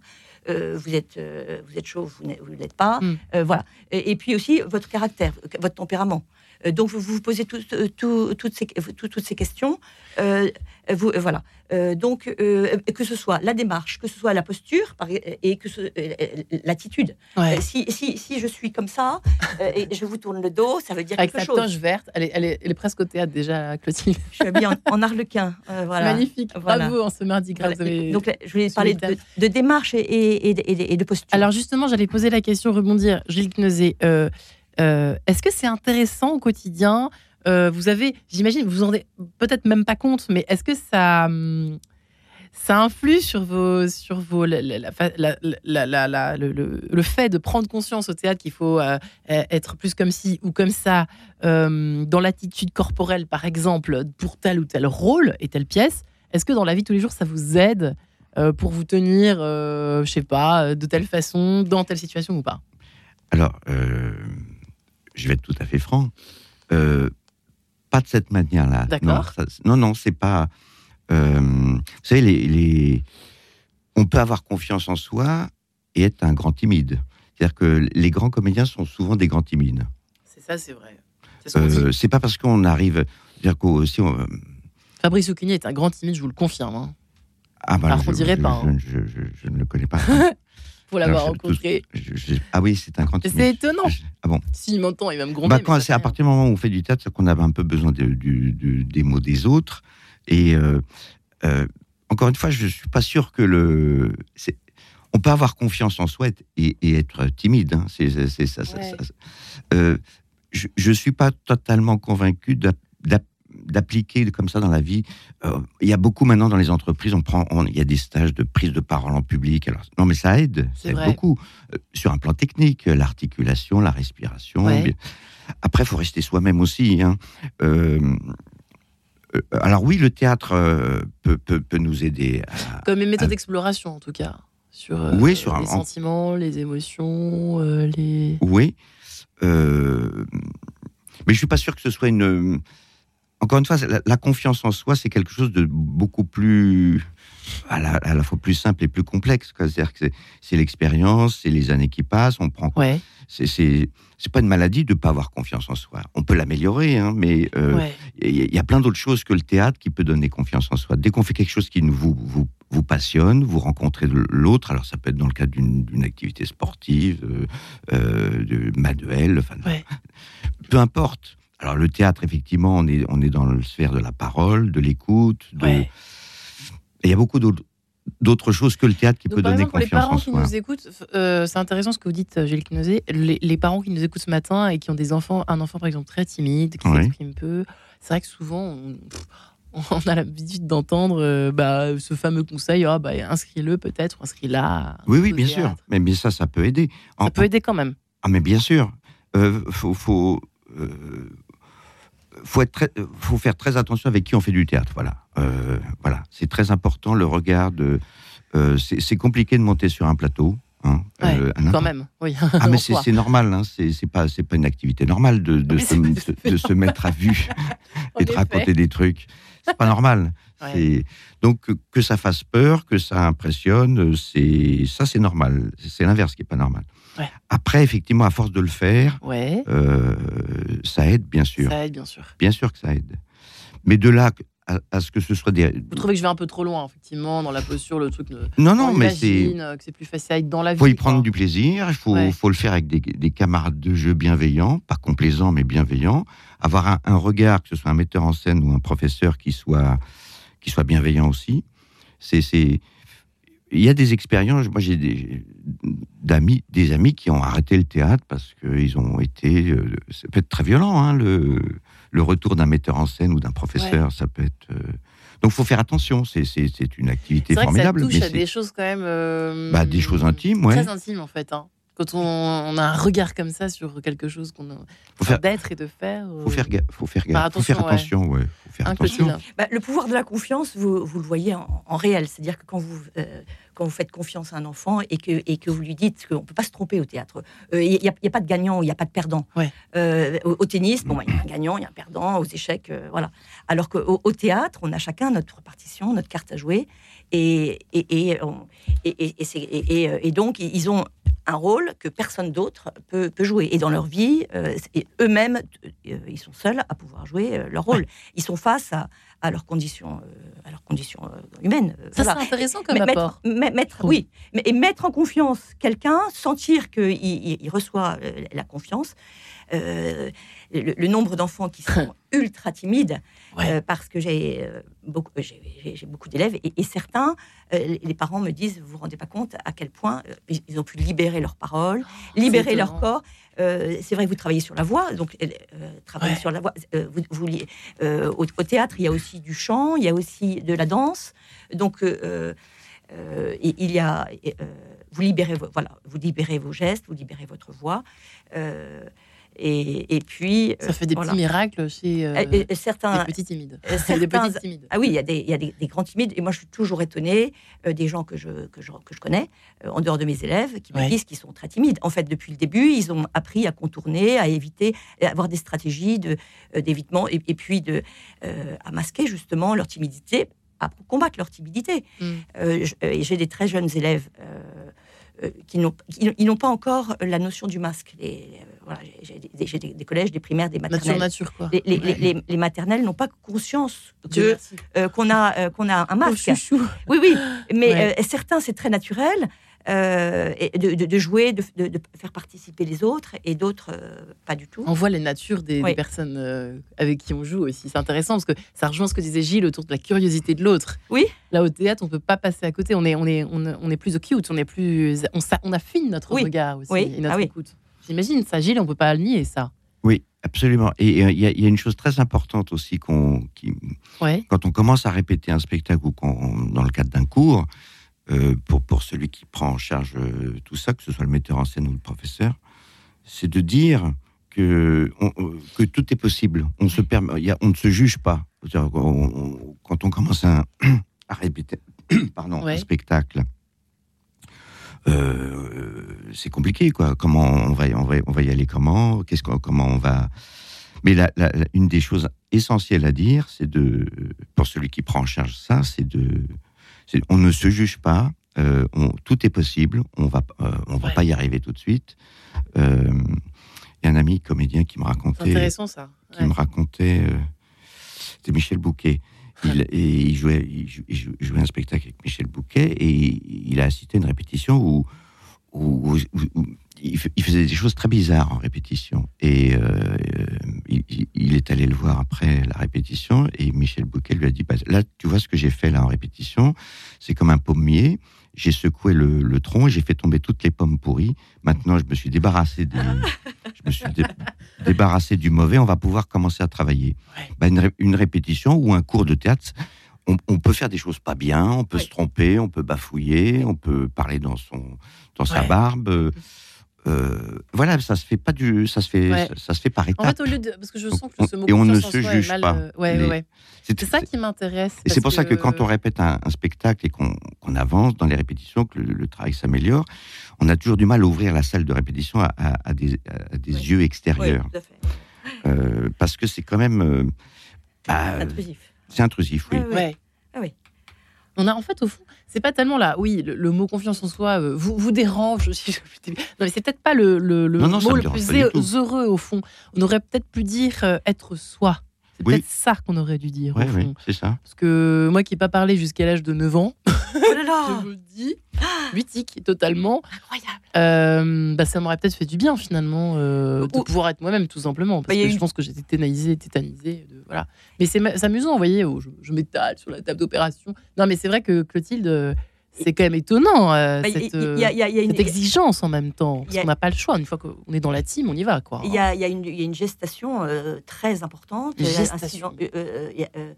euh, vous êtes vous êtes chaud, vous ne l'êtes pas. Mm. Voilà. Et, et puis aussi votre caractère, votre tempérament. Euh, donc vous vous posez tout- euh, tout- toutes, ces, tout- toutes ces questions. Euh, vous, euh, voilà. Euh, donc euh, que ce soit la démarche, que ce soit la posture par- et que euh, l'attitude. Ouais. Euh, Si, si, si je suis comme ça euh, et je vous tourne le dos, ça veut dire Avec quelque sa chose. toche verte, elle est, elle, est, elle est presque au théâtre déjà, Clotilde. Je suis habillée en, en arlequin. euh, voilà. Magnifique. Voilà. Bravo en ce mardi gras. Voilà. Donc je voulais parler de, de démarche et, et, et de- et posture. Alors justement, j'allais poser la question, rebondir, Gilles Kneuzé. euh, euh, Est-ce que c'est intéressant au quotidien Euh, Vous avez, j'imagine, vous en rendez peut-être même pas compte, mais est-ce que ça, hum, ça influe sur vos, sur vos, le, fait de prendre conscience au théâtre qu'il faut euh, être plus comme ci ou comme ça euh, dans l'attitude corporelle, par exemple, pour tel ou tel rôle et telle pièce. Est-ce que dans la vie tous les jours, ça vous aide pour vous tenir, je sais pas, de telle façon, dans telle situation ou pas? Alors, je vais être tout à fait franc, euh, pas de cette manière-là. D'accord. Non, non, non, c'est pas. euh, vous savez, les, les- on peut avoir confiance en soi et être un grand timide. C'est-à-dire que les grands comédiens sont souvent des grands timides. C'est ça, c'est vrai. C'est ce. Euh, pas parce qu'on arrive. C'est-à-dire qu'aussi, on- Fabrice Oukini est un grand timide, je vous le confirme. hein. ah, bah, Alors je, qu'on dirait je- pas, hein. Je ne le connais pas. Faut l'avoir rencontré. Je- je- ah oui, c'est un grand c'est étonnant. Je- Ah bon S'il m'entend, il va me gronder. Bah, c'est à partir du moment où on fait du théâtre, c'est qu'on avait un peu besoin de- du- du- des mots des autres. Et euh, euh, encore une fois, je suis pas sûr que le. On peut avoir confiance en soi et, et- être timide. hein. C'est ça. ça- Ouais. ça- Euh, je, je suis pas totalement convaincu d'ap- d'ap- d'appliquer comme ça dans la vie. Euh, il y a beaucoup maintenant dans les entreprises, on prend, on- il y a des stages de prise de parole en public. Alors non, mais ça aide, ça aide vrai. beaucoup Euh, sur un plan technique, l'articulation, la respiration. Ouais. Après, il faut rester soi-même aussi. hein. Euh, alors oui, le théâtre peut, peut, peut nous aider. À... Comme une méthode d'exploration, en tout cas. Sur Oui, sur un- les sentiments, les émotions, les. Oui. Mais je suis pas sûr que ce soit une. Encore une fois, la, la confiance en soi, c'est quelque chose de beaucoup plus à la, à la fois plus simple et plus complexe. C'est-à-dire que c'est- l'expérience, c'est les années qui passent. On prend. Ouais, C'est pas une maladie de pas avoir confiance en soi. On peut l'améliorer, hein, mais euh, ouais. il y, a- il y a plein d'autres choses que le théâtre qui peut donner confiance en soi. Dès qu'on fait quelque chose qui nous, vous, vous, vous passionne, vous rencontrez l'autre, alors ça peut être dans le cadre d'une d'une activité sportive, euh, euh, de manuel, enfin, Ouais. peu importe. Alors le théâtre, effectivement, on est, on est dans le sphère de la parole, de l'écoute. de- ouais. Et il y a beaucoup d'autres d'autres choses que le théâtre qui Donc, peut par donner exemple, pour les confiance en parents qui soi. nous écoutent, euh, c'est intéressant ce que vous dites, euh, Gilles Knosé. Les, les parents qui nous écoutent ce matin et qui ont des enfants, un enfant par exemple très timide, qui Oui. s'exprime peu, c'est vrai que souvent on, on a l'habitude d'entendre euh, bah, ce fameux conseil ah, bah, inscris-le peut-être, inscris-la. Oui, oui, bien sûr. Mais, mais ça, ça peut aider. En- Ça peut aider quand même. Ah, mais bien sûr. Euh, faut, faut, faut, être très- faut faire très attention avec qui on fait du théâtre. Voilà. Euh, voilà. C'est très important le regard de. euh, c'est compliqué de monter sur un plateau. hein, Ouais, euh, à Quand même, oui. Ah, mais c'est normal. Hein, c'est pas, une activité normale de, de, Oui, se, de mettre à vue et de raconter des trucs. C'est pas normal. Ouais. Donc que, ça fasse peur, que ça impressionne, ça c'est normal. C'est l'inverse qui est pas normal. Ouais. Après, effectivement, à force de le faire, Ouais, euh, ça aide, bien sûr. ça aide bien sûr. Bien sûr que ça aide. Mais de là à, à ce que ce soit des. Vous trouvez que je vais un peu trop loin, effectivement, dans la posture, le truc. de- Non, on non, mais c'est. euh, que c'est plus facile à être dans la Il vie. faut y quoi. prendre du plaisir, il faut, Ouais. faut le faire avec des, des camarades de jeu bienveillants, pas complaisants, mais bienveillants. Avoir un, un regard, que ce soit un metteur en scène ou un professeur qui soit, qui soit bienveillant aussi. C'est. Il y a des expériences, moi j'ai des, d'amis, des amis qui ont arrêté le théâtre parce qu'ils ont été. euh, ça peut être très violent, hein, le, le retour d'un metteur en scène ou d'un professeur, ça peut être. euh, Donc il faut faire attention, c'est, c'est, c'est une activité C'est vrai que ça formidable. touche mais à des choses quand même. euh, Bah, des choses intimes, ouais. Très intimes en fait. hein. Quand on, on a un regard comme ça sur quelque chose qu'on a Faut faire- d'être et de faire. faut faire gaffe, faut faire gaffe, faut faire attention, attention, ouais. Faut faire attention. Bah, le pouvoir de la confiance, vous, vous le voyez en, en réel. C'est-à-dire que quand vous, euh, quand vous faites confiance à un enfant et que, et que vous lui dites qu'on ne peut pas se tromper au théâtre, Euh, il n'y a, pas de gagnant, il n'y a pas de perdant. Ouais. Euh, au, au tennis, bon, bah, il y a un gagnant, il y a un perdant, aux échecs, euh, voilà. Alors qu'au au théâtre, on a chacun notre partition, notre carte à jouer. Et, et, et, et, euh, donc, ils ont un rôle que personne d'autre peut, peut jouer. Et dans leur vie, euh, eux-mêmes, euh, ils sont seuls à pouvoir jouer euh, leur rôle. Ils sont face à, à leurs conditions, euh, à leurs conditions euh, humaines. euh, Ça, voilà. c'est intéressant comme apport. mettre, mettre- Oui. et mettre en confiance quelqu'un, sentir qu'il il, il reçoit la confiance. Euh, le, le nombre d'enfants qui sont ultra timides, Ouais. euh, parce que j'ai euh, beaucoup, j'ai- j'ai beaucoup d'élèves, et, et certains, euh, les- parents me disent, vous vous rendez pas compte à quel point euh, ils- ils ont pu libérer leurs paroles, libérer leur corps. Euh, c'est vrai, vous travaillez sur la voix, donc euh, travailler Ouais. sur la voix. euh, vous, euh, au, au théâtre, il y a aussi du chant, il y a aussi de la danse. Donc, euh, euh, il y a, euh, vous libérez, vo- voilà, vous libérez vos gestes, vous libérez votre voix. Euh, Et, et puis. Ça fait des voilà. petits miracles chez euh, Et- et certains, des petits timides. euh, des. Ah oui, il y a des, il y a des, des grands timides. Et moi, je suis toujours étonnée euh, des gens que je, que je, que je connais, euh, en dehors de mes élèves, qui me disent qu'ils sont très timides. En fait, depuis le début, ils ont appris à contourner, à éviter, à avoir des stratégies euh, d'évitement et, et puis de, euh, à masquer justement leur timidité, à combattre leur timidité. Mm. Euh, euh, j'ai des très jeunes élèves euh, euh, qui n'ont ils n'ont pas encore la notion du masque. Les, euh, voilà, j'ai- des, j'ai des- des collèges, des primaires, des Nature, maternelles. nature, quoi. Les, les- Ouais. les- les- les maternelles n'ont pas conscience euh, qu'on a euh, qu'on a un masque. Oui, oui, mais Ouais. euh, certains c'est très naturel euh, et de, de- de jouer, de, de- de faire participer les autres, et d'autres euh, pas du tout. On voit les natures des, personnes euh, avec qui on joue aussi. C'est intéressant parce que ça rejoint ce que disait Gilles autour de la curiosité de l'autre. Oui. Là, au théâtre, on peut pas passer à côté. On est, on est, on, on est plus cute, on est plus, on, on affine notre Oui. regard aussi Oui. et notre Ah oui. écoute. J'imagine ça, Gilles, on peut pas le nier ça. Oui, absolument. Et euh, il y, a- il y a une chose très importante aussi qu'on, qui, Ouais. quand on commence à répéter un spectacle ou qu'on, dans le cadre d'un cours, euh, pour, pour celui qui prend en charge euh, tout ça, que ce soit le metteur en scène ou le professeur, c'est de dire que, on- que tout est possible. On, se permet, il y a- on ne se juge pas. On- quand on commence un- à répéter pardon, Ouais. un spectacle, euh, c'est compliqué. Quoi. Comment on va, on va, on va y aller Comment? Qu'est-ce qu'on- Comment on va? Mais la- une des choses essentielles à dire, c'est de, pour celui qui prend en charge ça, c'est de, on ne se juge pas, euh, on- tout est possible, on va, euh, on va Ouais. pas y arriver tout de suite. Euh, Il y a un ami comédien qui me C'est racontait, intéressant ça. qui me racontait, c'était Michel Bouquet. Il, et il jouait, il il jouait un spectacle avec Michel Bouquet et il a assisté à une répétition où, où- où- où il, faisait des choses très bizarres en répétition. Et euh, il, est allé le voir après la répétition et Michel Bouquet lui a dit bah, Là, tu vois ce que j'ai fait là en répétition C'est comme un pommier. J'ai secoué le, le tronc et j'ai fait tomber toutes les pommes pourries. Maintenant, je me suis débarrassé des, je me suis dé- débarrassé du mauvais. On va pouvoir commencer à travailler. Ouais. Bah, une, ré- une répétition ou un cours de théâtre, on, on peut faire des choses pas bien, on peut Oui. se tromper, on peut bafouiller, on peut parler dans son dans sa barbe. Euh, voilà, ça se fait pas du, ça se fait, Ouais. ça, ça se fait par En étapes. fait, au lieu de. Parce que je sens que ce mot et on ne en se juge mal, pas. euh, Ouais. C'est ça qui m'intéresse. Et c'est pour ça que quand on répète un, un spectacle et qu'on avance dans les répétitions, que le, le travail s'améliore, on a toujours du mal à ouvrir la salle de répétition à, à- à des, à des Oui. yeux extérieurs. tout à fait. Euh, parce que c'est quand même. euh, bah, C'est intrusif. c'est intrusif, oui. On a en fait au fond, c'est pas tellement là. Oui, le, le mot confiance en soi euh, vous, vous dérange. si je- Non, mais c'est peut-être pas le, le, le Non, non, ça mot le plus heureux au fond. On aurait peut-être pu dire euh, être soi. C'est Oui. peut-être ça qu'on aurait dû dire Ouais, au fond. ouais, c'est ça. Parce que moi qui n'ai pas parlé jusqu'à l'âge de 9 ans, Oh là là je me dis, mutique totalement, Incroyable euh, bah, ça m'aurait peut-être fait du bien finalement euh, de Ou- pouvoir être moi-même tout simplement. Parce Bah, que je une- pense que j'étais tétanisée, tétanisée. De, voilà. Mais c'est ma- c'est amusant, vous voyez, oh, je, je m'étale sur la table d'opération. Non, mais c'est vrai que Clotilde, euh, c'est quand même étonnant, euh, Bah, cette, y, a- il y a- il y a une- cette exigence en même temps. Parce qu'on n'a pas le choix. Une fois qu'on est dans la team, on y va. Il y, a, une, gestation euh, très importante. Euh, gestation. euh, euh, il y a, euh,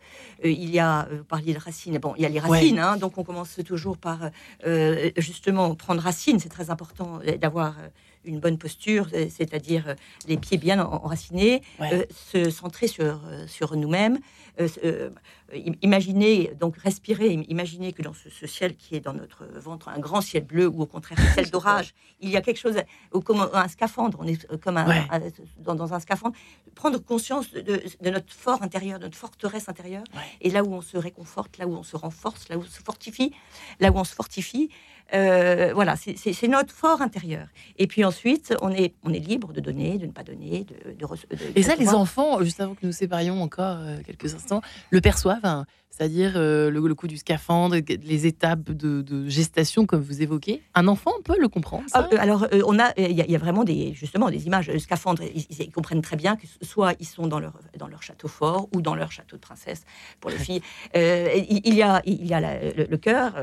euh, euh, vous parliez de racines. Bon, il y a les Ouais. racines, hein, donc on commence toujours par euh, justement prendre racine. C'est très important euh, d'avoir euh, une bonne posture, c'est-à-dire euh, les pieds bien en- enracinés, Ouais. euh, se centrer sur, euh, sur nous-mêmes. im- imaginer, donc respirer, im- imaginer que dans ce, ce ciel qui est dans notre ventre, un grand ciel bleu ou au contraire un ciel d'orage, il y a quelque chose, ou comme un scaphandre, on est comme un, Ouais. un- dans, dans un scaphandre, prendre conscience de, de notre fort intérieur, de notre forteresse intérieure, Ouais. et là où on se réconforte, là où on se renforce, là où on se fortifie, là où on se fortifie, euh, voilà, c'est- notre fort intérieur. Et puis ensuite, on est, on est libre de donner, de ne pas donner, de, de, rece- de- Et ça, les enfants, juste avant que nous séparions encore euh, quelques instants, le perçoivent. hein. C'est-à-dire euh, le, le coup du scaphandre, les étapes de, de gestation, comme vous évoquez. Un enfant peut le comprendre. ça Ah, euh, alors, euh, on a, il y, a- il y a vraiment des, justement des images euh, scaphandres. Ils, comprennent très bien que soit ils sont dans leur dans leur château fort ou dans leur château de princesse pour les filles. Euh, il, y a il y a la- le, le cœur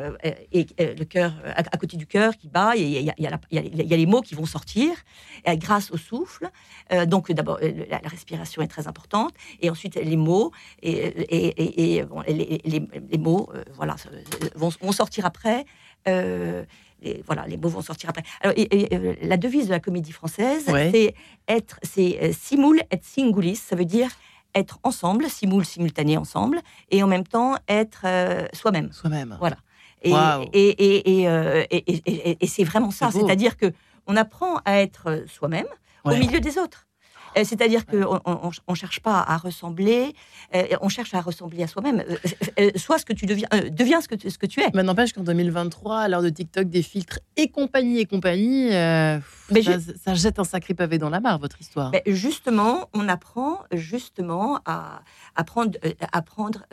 et le cœur à, à côté du cœur qui bat. Et il y a, y y les mots qui vont sortir grâce au souffle. Donc d'abord la, la respiration est très importante et ensuite les mots et, et, et- et, bon, les, les- les mots euh, voilà euh, vont, vont sortir après. Euh, voilà, les mots vont sortir après. Alors, et- et, euh, la devise de la comédie française, Ouais. c'est être, c'est euh, simul et singulis. Ça veut dire être ensemble, simul, simultané, ensemble, et en même temps être euh, soi-même. Soi-même. Voilà. Et, c'est vraiment ça. C'est-à-dire que on apprend à être soi-même Ouais. au milieu des autres. Euh, C'est-à-dire qu'on on, cherche pas à ressembler, euh, on cherche à ressembler à soi-même. Euh, sois ce que tu deviens, deviens ce que tu, ce que tu es. Mais n'empêche qu'en 2023, à l'heure de TikTok, des filtres et compagnie et compagnie, Mais ça, ça jette un sacré pavé dans la mare, votre histoire. Justement, on apprend justement à, à prendre, à prendre,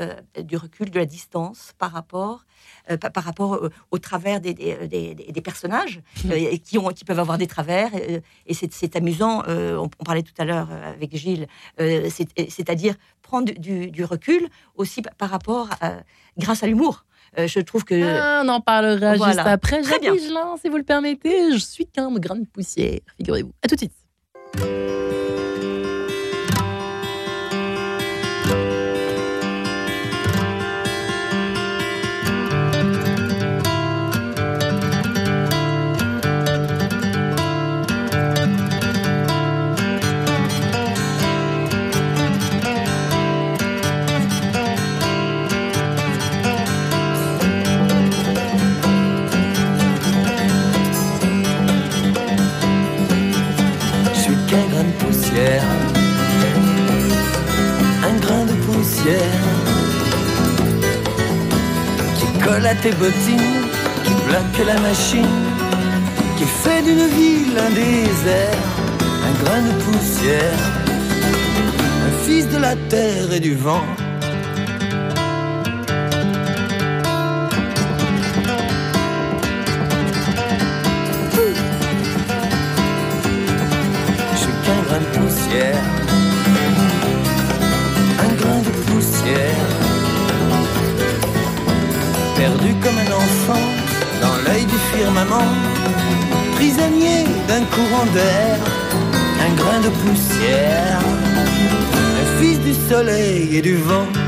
du recul, de la distance par rapport, par, rapport au travers des, des, des- personnages euh, qui, ont, qui peuvent avoir des travers. et c'est amusant, on, on parlait tout à l'heure euh, avec Gilles, euh, c'est- c'est-à-dire prendre du, du recul aussi par, rapport, à- grâce à l'humour. Euh, je trouve que... Ah, on en parlera Voilà. juste après. Très bien. Si vous le permettez, je suis qu'un grain de poussière, figurez-vous. À tout de suite. Colle à tes bottines, qui bloque la machine, qui fait d'une ville un désert, un grain de poussière, un fils de la terre et du vent. Firmament, prisonnier d'un courant d'air, un grain de poussière, un fils du soleil et du vent.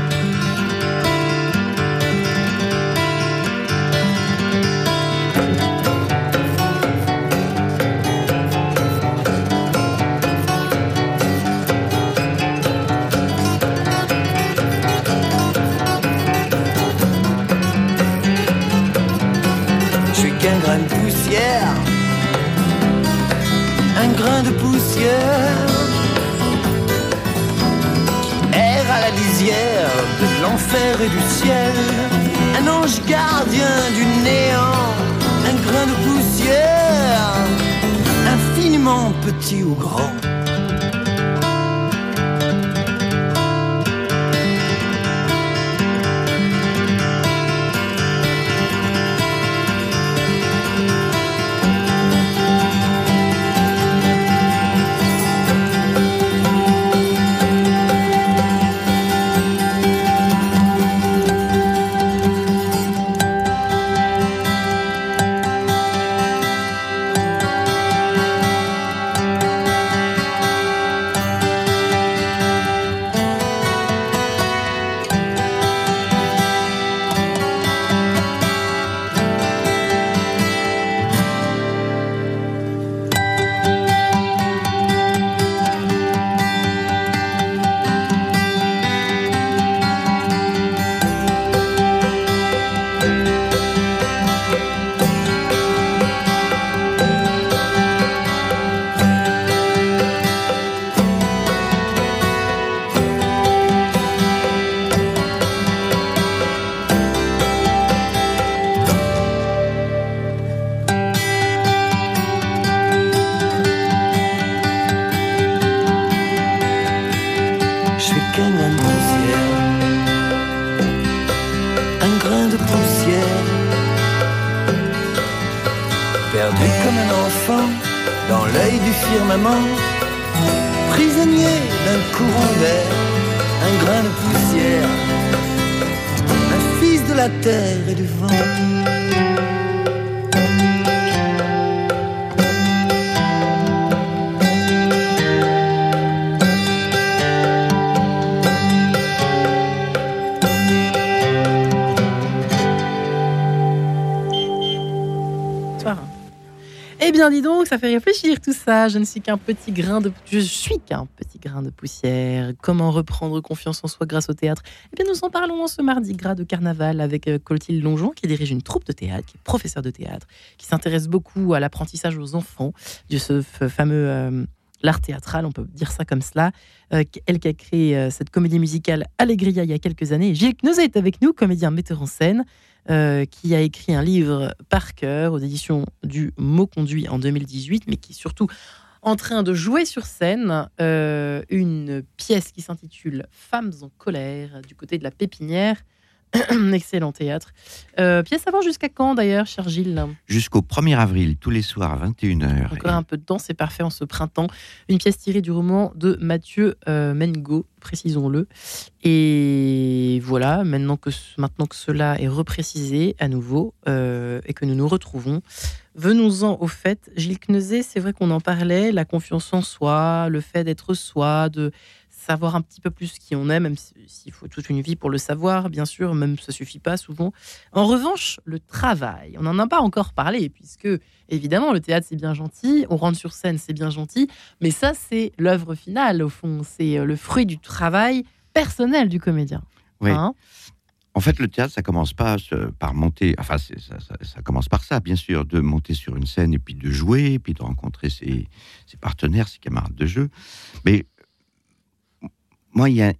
Fait réfléchir tout ça. Je ne suis qu'un petit grain de, je suis qu'un petit grain de poussière. Comment reprendre confiance en soi grâce au théâtre? Eh bien, nous en parlons ce mardi gras de carnaval avec euh, Clotilde Longeon, qui dirige une troupe de théâtre, qui est professeur de théâtre, qui s'intéresse beaucoup à l'apprentissage aux enfants de ce fameux euh, l'art théâtral, on peut dire ça comme cela. Euh, elle qui a créé cette comédie musicale Allegria il y a quelques années. Gilles Knozet est avec nous, comédien metteur en scène. Euh, qui a écrit un livre par cœur aux éditions du Mot Conduit en 2018, mais qui est surtout en train de jouer sur scène euh, une pièce qui s'intitule Femmes en colère du côté de la pépinière Excellent théâtre. Euh, pièce voir jusqu'à quand d'ailleurs, cher Gilles? Jusqu'au 1er avril, tous les soirs à 21h. Encore un peu de temps, c'est parfait en ce printemps. Une pièce tirée du roman de Mathieu euh, Mengo, précisons-le. Et voilà, maintenant que, maintenant que cela est reprécisé à nouveau euh, et que nous nous retrouvons, venons-en au fait. Gilles Knezé, c'est vrai qu'on en parlait, la confiance en soi, le fait d'être soi, de savoir un petit peu plus qui on est, même s'il faut toute une vie pour le savoir, bien sûr, même ça suffit pas souvent. En revanche, le travail, on n'en a pas encore parlé, puisque évidemment, le théâtre c'est bien gentil, on rentre sur scène c'est bien gentil, mais ça c'est l'œuvre finale au fond, c'est euh, le fruit du travail personnel du comédien. Oui. Hein en fait, le théâtre, ça commence pas par monter. Enfin, ça, ça, commence par ça, bien sûr, de monter sur une scène et puis de jouer, puis de rencontrer ses, ses partenaires, ses camarades de jeu. Mais moi, il y, a,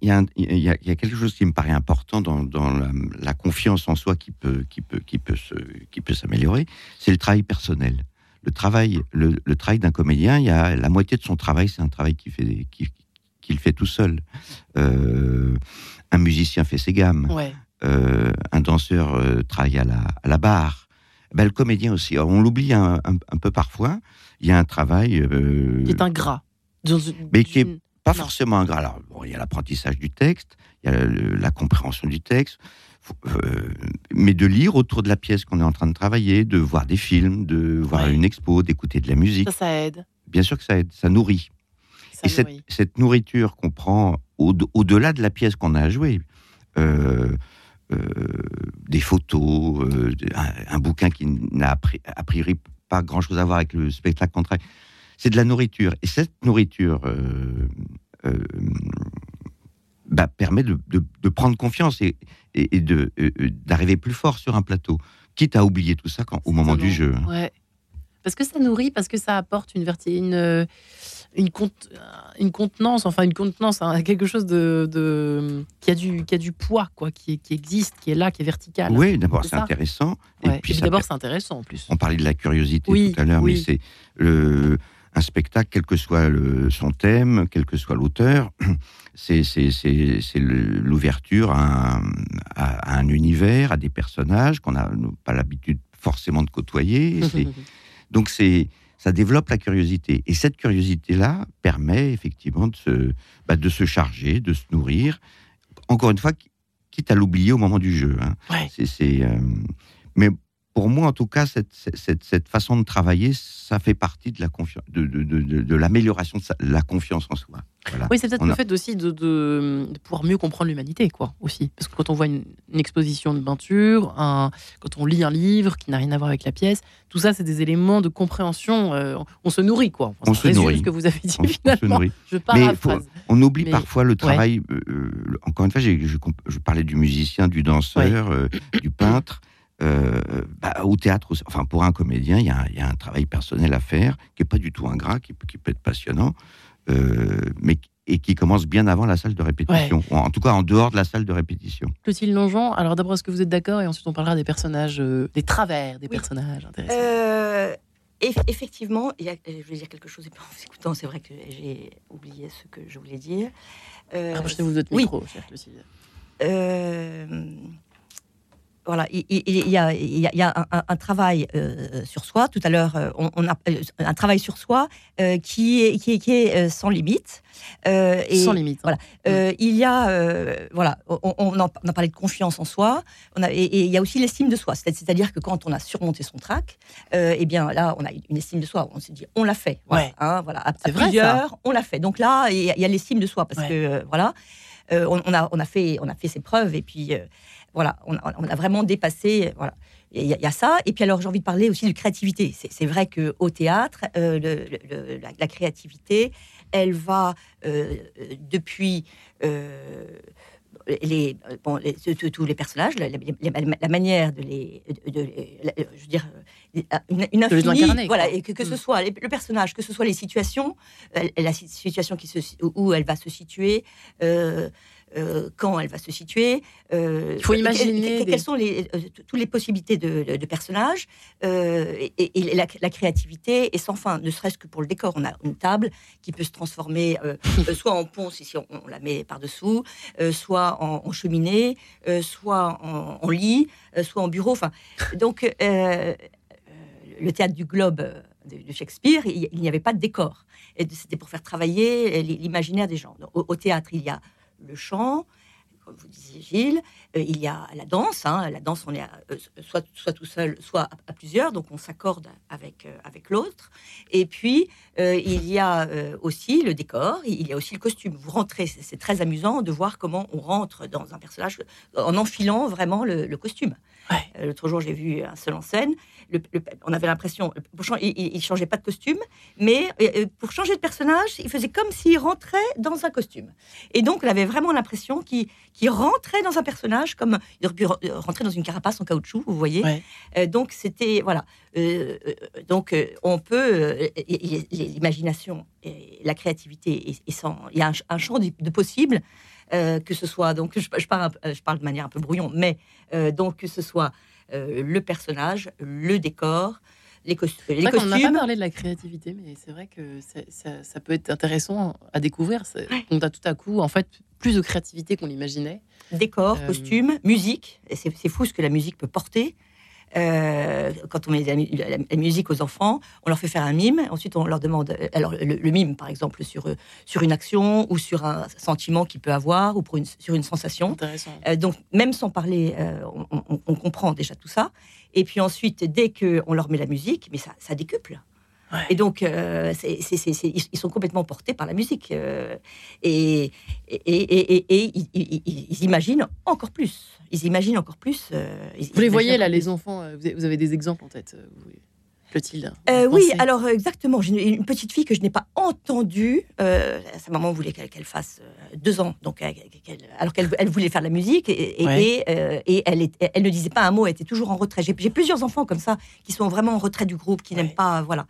quelque chose qui me paraît important dans, la, confiance en soi qui peut, qui peut, qui peut, qui peut s'améliorer, c'est le travail personnel. Le travail, le, travail d'un comédien, il y a la moitié de son travail, c'est un travail qu'il fait, qu'il fait tout seul. Euh, un musicien fait ses gammes. Euh, un danseur euh, travaille à la, à la barre. Ben, le comédien aussi. on l'oublie un, peu parfois. Il y a un travail qui est ingrat. mais qui est pas forcément un Alors, bon, il y a l'apprentissage du texte, il y a la compréhension du texte, euh, mais de lire autour de la pièce qu'on est en train de travailler, de voir des films, de voir une expo, d'écouter de la musique. Ça, ça aide. Bien sûr que ça aide, ça nourrit. Et Cette, nourriture qu'on prend au-delà de la pièce qu'on a à jouer, euh, euh, des photos, un, bouquin qui n'a a priori pas grand-chose à voir avec le spectacle qu'on travaille, c'est de la nourriture. Et cette nourriture euh, euh, bah, permet de, prendre confiance et, euh, d'arriver plus fort sur un plateau, quitte à oublier tout ça au moment du jeu. Ouais. Parce que ça nourrit, parce que ça apporte une, une, une, une contenance, enfin une contenance, hein, quelque chose de, qui, a du, qui a du poids, quoi, qui, qui existe, qui est là, qui est vertical. Oui, d'abord c'est intéressant. Et puis, d'abord c'est intéressant en plus. On parlait de la curiosité tout à l'heure, mais c'est le un spectacle, quel que soit le, son thème, quel que soit l'auteur, c'est l'ouverture à, un univers, à des personnages qu'on n'a pas l'habitude forcément de côtoyer. donc c'est ça développe la curiosité. Et cette curiosité-là permet effectivement de se, bah, de se charger, de se nourrir. Encore une fois, quitte à l'oublier au moment du jeu. Hein. C'est, euh, mais pour moi, en tout cas, cette, cette, cette, façon de travailler, ça fait partie de la confiance, de, de, de, de l'amélioration de, la confiance en soi. Oui, c'est peut-être le fait aussi de, pouvoir mieux comprendre l'humanité, quoi, aussi. Parce que quand on voit une, exposition de peinture, un, quand on lit un livre qui n'a rien à voir avec la pièce, tout ça, c'est des éléments de compréhension. Euh, on se nourrit, quoi. on se nourrit. ce que vous avez dit finalement. Je Mais on oublie parfois le travail. Euh, euh, encore une fois, je, je, parlais du musicien, du danseur, du peintre. Euh, bah, au théâtre, enfin pour un comédien, il y, a un travail personnel à faire qui est pas du tout ingrat, qui, qui peut être passionnant, euh, mais et qui commence bien avant la salle de répétition, en tout cas en dehors de la salle de répétition. Clotilde Longeon, alors d'abord, est-ce que vous êtes d'accord Et ensuite, on parlera des personnages, euh, des travers des personnages intéressants. effectivement, il y a, je voulais dire quelque chose, et en vous écoutant, c'est vrai que j'ai oublié ce que je voulais dire. Rapprochez-vous de votre micro, oui. Clotilde voilà, il, y a, il y a un, travail euh, sur soi. Tout à l'heure, euh, on, a euh, un travail sur soi qui est, qui est, qui est sans limite. et, sans limite. Voilà. Mm. il y a, voilà, on, a parlé de confiance en soi. On a, et, il y a aussi l'estime de soi. C'est-à-dire que quand on a surmonté son trac, eh bien là, on a une estime de soi. On s'est dit, on l'a fait. Voilà, ouais. hein, voilà. À, plusieurs, on l'a fait. Donc là, il y a, l'estime de soi parce que voilà, on, a, on a fait, on a fait ses preuves et puis voilà, on a, vraiment dépassé. Voilà. il y, a- il y a ça. Et puis alors, j'ai envie de parler aussi de créativité. C'est vrai qu'au théâtre, euh, le- le- la, la créativité, elle va euh, depuis euh, les, bon, les- tous- les personnages, la, la- la- la manière de les, de, les- je veux dire, une, une infinie- voilà, et que, que ce Mm. soit le personnage, que ce soit les situations, la si- situation qui se, où elle va se situer. euh, euh, quand elle va se situer. euh, Il faut imaginer que- que- des- Quelles sont les, euh, toutes les possibilités de, de- de personnages euh, et, et la, la créativité est sans fin, ne serait-ce que pour le décor. On a une table qui peut se transformer soit en pont, si, on, on la met par-dessous, soit en, en cheminée, soit en, en lit, soit en bureau. Enfin, donc, le théâtre du Globe de, Shakespeare, il, n'y avait pas de décor. Et C'était pour faire travailler l'imaginaire des gens. Au théâtre, il y a le chant, comme vous disiez Gilles, euh, il y a la danse. hein. La danse, on est à- euh, soit, soit tout seul, soit à, à plusieurs, donc on s'accorde avec, euh, avec l'autre. Et puis, il y a aussi le décor, il y a aussi le costume. Vous rentrez, c'est très amusant de voir comment on rentre dans un personnage en enfilant vraiment le, le costume. Ouais. L'autre jour, j'ai vu un seul en scène. Le- le- on avait l'impression, il, il changeait pas de costume, mais pour changer de personnage, il faisait comme s'il rentrait dans un costume. Et donc, on avait vraiment l'impression qu'il rentrait dans un personnage, comme il aurait pu euh, rentrer dans une carapace en caoutchouc, vous voyez. Ouais. Euh, donc, c'était voilà. Euh, donc, on peut l'imagination, et la créativité, et, et sans, il y a un champ de, de possibles. Euh, que ce soit donc je, je parle peu- je parle de manière un peu brouillon, mais euh, donc que ce soit euh, le personnage, le décor, les, cos- les C'est vrai qu'on n'a pas costumes. parlé de la créativité, mais c'est vrai que ça, ça peut être intéressant à découvrir. On a tout à coup, en fait, plus de créativité qu'on l'imaginait. décor, Euh, costume, musique. C'est fou ce que la musique peut porter. Euh, quand on met la, mu- la- la musique aux enfants, on leur fait faire un mime. Ensuite, on leur demande, euh, alors le, le mime, par exemple, sur, euh, sur une action ou sur un sentiment qu'il peut avoir ou pour une, sur une sensation. Euh, donc, même sans parler, euh, on, on- on comprend déjà tout ça. Et puis ensuite, dès qu'on leur met la musique, mais ça, ça décuple. Ouais. Et donc, euh, ils ils sont complètement portés par la musique. euh, et, et, et, et- et ils, ils- ils- ils imaginent encore plus. Ils imaginent encore plus. euh, ils- Vous les voyez là, les enfants, euh, vous avez, des exemples en tête, vous, Clotilde Euh, oui, alors exactement. J'ai une, petite fille que je n'ai pas entendue. euh, sa maman voulait qu'elle fasse deux ans, donc alors qu'elle elle voulait faire de la musique et, et, Ouais. et, euh, et elle, est- elle ne disait pas un mot. Elle était toujours en retrait. J'ai j'ai plusieurs enfants comme ça qui sont vraiment en retrait du groupe, qui Ouais. n'aiment pas, voilà.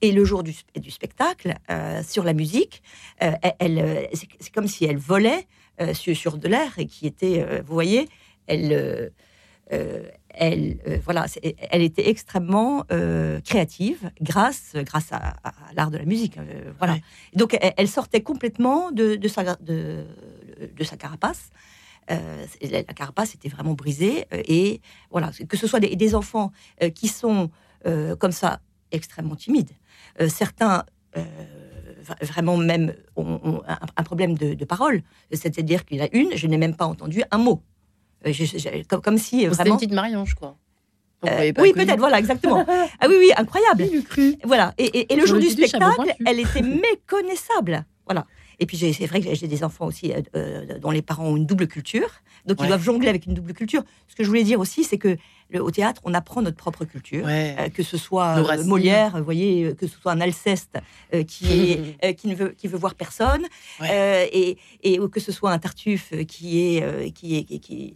Et le jour du, sp- du spectacle, euh, sur la musique, euh, elle, euh, c'est comme si elle volait sur, sur de l'air et qui était, vous voyez, elle, elle, voilà, elle était extrêmement créative grâce, grâce à, à l'art de la musique. voilà. Ouais. Donc elle, elle sortait complètement de, de sa, de, de sa carapace. Euh, la carapace était vraiment brisée euh, et voilà que ce soit des, des enfants euh, qui sont comme ça extrêmement timides, euh, certains euh, vra- vraiment même ont, ont un, un problème de, de parole, c'est-à-dire qu'il y en a une, je n'ai même pas entendu un mot, Euh, je- je- comme, comme si C'était une vraiment petite Marion, je crois. Euh, oui, peut-être, voilà, exactement. ah oui, oui, incroyable. Qui cru Voilà. Et, et- et le jour du spectacle, elle était méconnaissable. Voilà. Et puis c'est vrai que j'ai des enfants aussi euh, dont les parents ont une double culture, donc Ouais. ils doivent jongler avec une double culture. Ce que je voulais dire aussi, c'est que le, au théâtre, on apprend notre propre culture. Ouais. Euh, que ce soit euh. Molière, vous voyez, euh, que ce soit un Alceste euh, qui, est, qui, ne veut, qui veut voir personne, Ouais. et, et ou que ce soit un Tartuffe qui, est, qui, est, qui,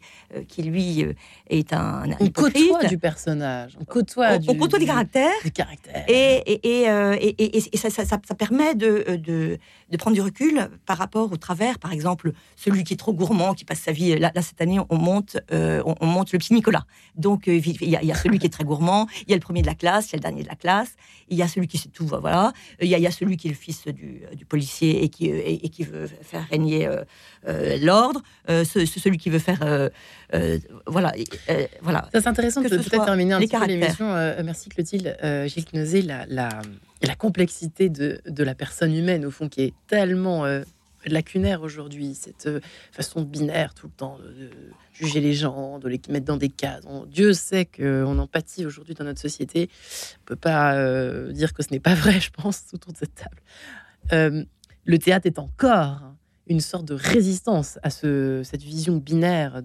qui, lui est un, un On côtoie du personnage, on côtoie on, du, on côtoie des caractères. du caractère. Et, et, et, et- ça, ça- ça- ça permet de, de, de prendre du recul par rapport au travers. Par exemple, celui qui est trop gourmand, qui passe sa vie. Là, là, cette année, on monte, on, on monte le petit Nicolas. Donc, il y, a, il y a celui qui est très gourmand, il y a le premier de la classe, il y a le dernier de la classe, il y a celui qui sait tout, voilà. Il y a, il y a celui qui est le fils du, du policier et qui, et, et qui veut faire régner euh, euh, l'ordre, euh, ce- ce- celui qui veut faire. euh, voilà. voilà. Ça, c'est intéressant que de peut-être terminer un les petit peu caractères. l'émission. Merci Clotilde. Gilles Knosé, la, la, la complexité de, de la personne humaine, au fond, qui est tellement lacunaire aujourd'hui, cette euh, façon binaire tout le temps de, juger les gens, de les mettre dans des cases. Dieu sait qu'on en pâtit aujourd'hui dans notre société. On peut pas euh, dire que ce n'est pas vrai, je pense, autour de cette table. Euh, le théâtre est encore une sorte de résistance à ce, cette vision binaire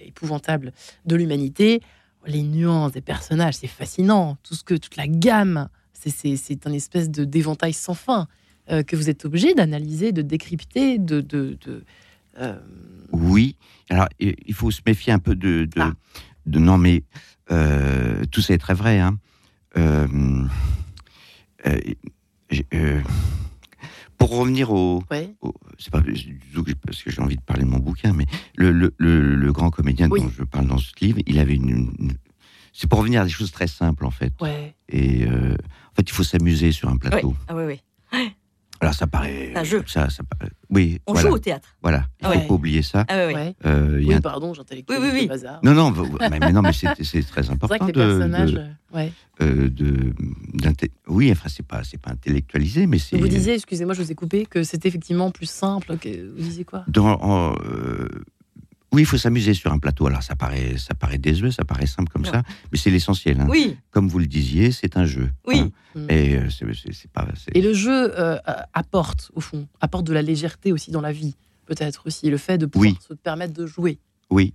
épouvantable de l'humanité. les nuances des personnages, c'est fascinant. Tout ce que, toute la gamme, c'est- un espèce d'éventail sans fin euh, que vous êtes obligé d'analyser, de décrypter, de. de, de, euh, Oui. Alors, il faut se méfier un peu de. de, Ah. de- non, mais euh, tout ça est très vrai. Hein. Pour revenir au. ouais. au- c'est pas du tout que- parce que j'ai envie de parler de mon bouquin, mais le, le, le- le grand comédien Oui. dont je parle dans ce livre, il avait une. une- c'est pour revenir à des choses très simples, en fait. Ouais. Et euh, en fait, il faut s'amuser sur un plateau. Ah oui, oui. Alors, ça paraît. Un jeu. Ça, ça paraît- oui, On voilà. joue au théâtre. Voilà, il faut Ouais. pas oublier ça. Ah oui, oui. ouais. Euh, il y a Oui, un- pardon, j'intellectualise Oui, oui, oui. le bazar. Non, non, mais, mais non, mais c'est c'est très c'est vrai important que les de, personnages. de, euh, ouais. euh, de- oui, enfin, c'est pas, c'est pas intellectualisé, mais c'est. Vous disiez, excusez-moi, je vous ai coupé, que c'était effectivement plus simple. Que... Vous disiez quoi? Dans, en, euh, oui, il faut s'amuser sur un plateau. Alors, ça paraît, ça paraît désuet, ça paraît simple comme Ouais. ça, mais c'est l'essentiel. hein. Oui, Comme vous le disiez, c'est un jeu. oui. hein. Mm. Et euh, pas. Et le jeu euh, euh, apporte, au fond, apporte de la légèreté aussi dans la vie, peut-être aussi. Le fait de pouvoir Oui. se permettre de jouer. Oui.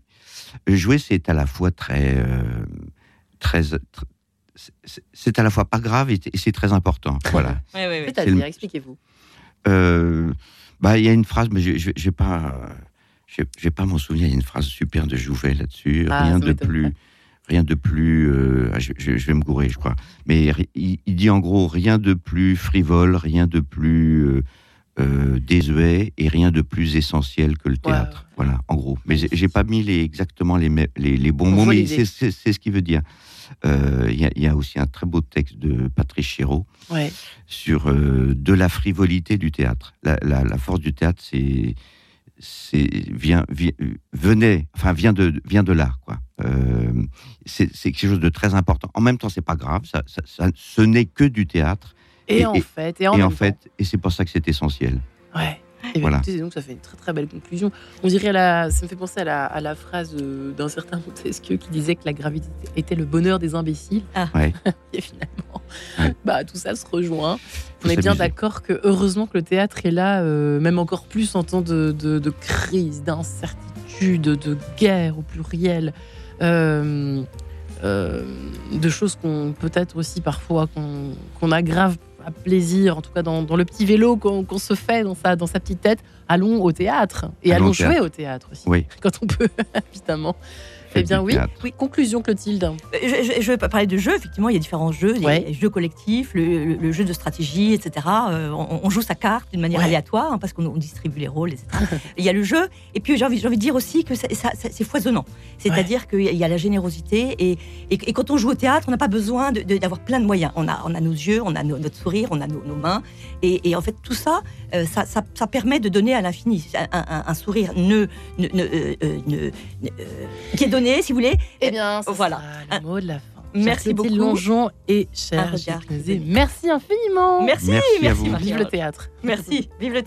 Jouer, c'est à la fois très. euh, très tr- c'est- à la fois pas grave et, et c'est très important. Voilà. Oui, oui, oui. C'est-à-dire, le- expliquez-vous. Euh, bah, il y a une phrase, mais je, je vais pas, je, vais pas m'en souvenir. Il y a une phrase super de Jouvet là-dessus. Ah, rien de plus, rien de plus. euh, ah, je, je- je vais me gourer, je crois. Mais il, il dit en gros rien de plus frivole, rien de plus euh, euh, désuet et rien de plus essentiel que le théâtre. Voilà, en gros. Mais j'ai pas mis les, exactement les, me- les, les bons On mots, mais c'est ce qu'il veut dire. Euh, Il y, a- il y a aussi un très beau texte de Patrice Chéreau Ouais. sur euh, de la frivolité du théâtre. La, la- la force du théâtre, c'est vient, vient venait enfin vient de vient de là quoi. Euh, c'est quelque chose de très important. En même temps, c'est pas grave. Ça, ça- ça- ce n'est que du théâtre. Et, Et- en et- fait, et en, et temps. fait, et c'est pour ça que c'est essentiel. Ouais. Et Voilà. écoutez, donc ça fait une très très belle conclusion. On dirait la, ça me fait penser à la, à la phrase euh, d'un certain Montesquieu qui disait que la gravité était le bonheur des imbéciles. Ah. Ouais. Et finalement, Ouais. bah tout ça se rejoint. Faut On est bien d'accord que heureusement que le théâtre est là, euh, même encore plus en temps de, de- de crise, d'incertitude, de guerre au pluriel, euh, euh, de choses qu'on peut-être aussi parfois qu'on qu'on aggrave à plaisir, en tout cas dans, dans le petit vélo qu'on se fait dans sa, dans sa petite tête. Allons au théâtre et Allons allons, au jouer théâtre. au théâtre aussi, Oui. quand on peut, évidemment. Eh bien oui. Conclusion Clotilde. Je, je- vais parler de jeux, effectivement, il y a différents jeux, les jeux collectifs, le, jeu de stratégie, etc. Euh, on, joue sa carte d'une manière aléatoire, hein, parce qu'on on distribue les rôles, etc. il y a le jeu, et puis j'ai envie, de dire aussi que c'est foisonnant. C'est-à-dire qu'il y a la générosité, et, quand on joue au théâtre, on n'a pas besoin d'avoir plein de moyens. On a, nos yeux, on a no- notre sourire, on a nos, mains, et, en fait, tout ça, euh, ça, permet de donner à l'infini. Un, sourire ne, ne- ne- euh, euh, euh, qui est donné, si vous voulez, Eh bien, ce voilà. sera le mot de la fin. Merci Chère beaucoup. Longeon et cher merci infiniment. Merci, Merci à merci, vous. Vive le théâtre. Merci, vive le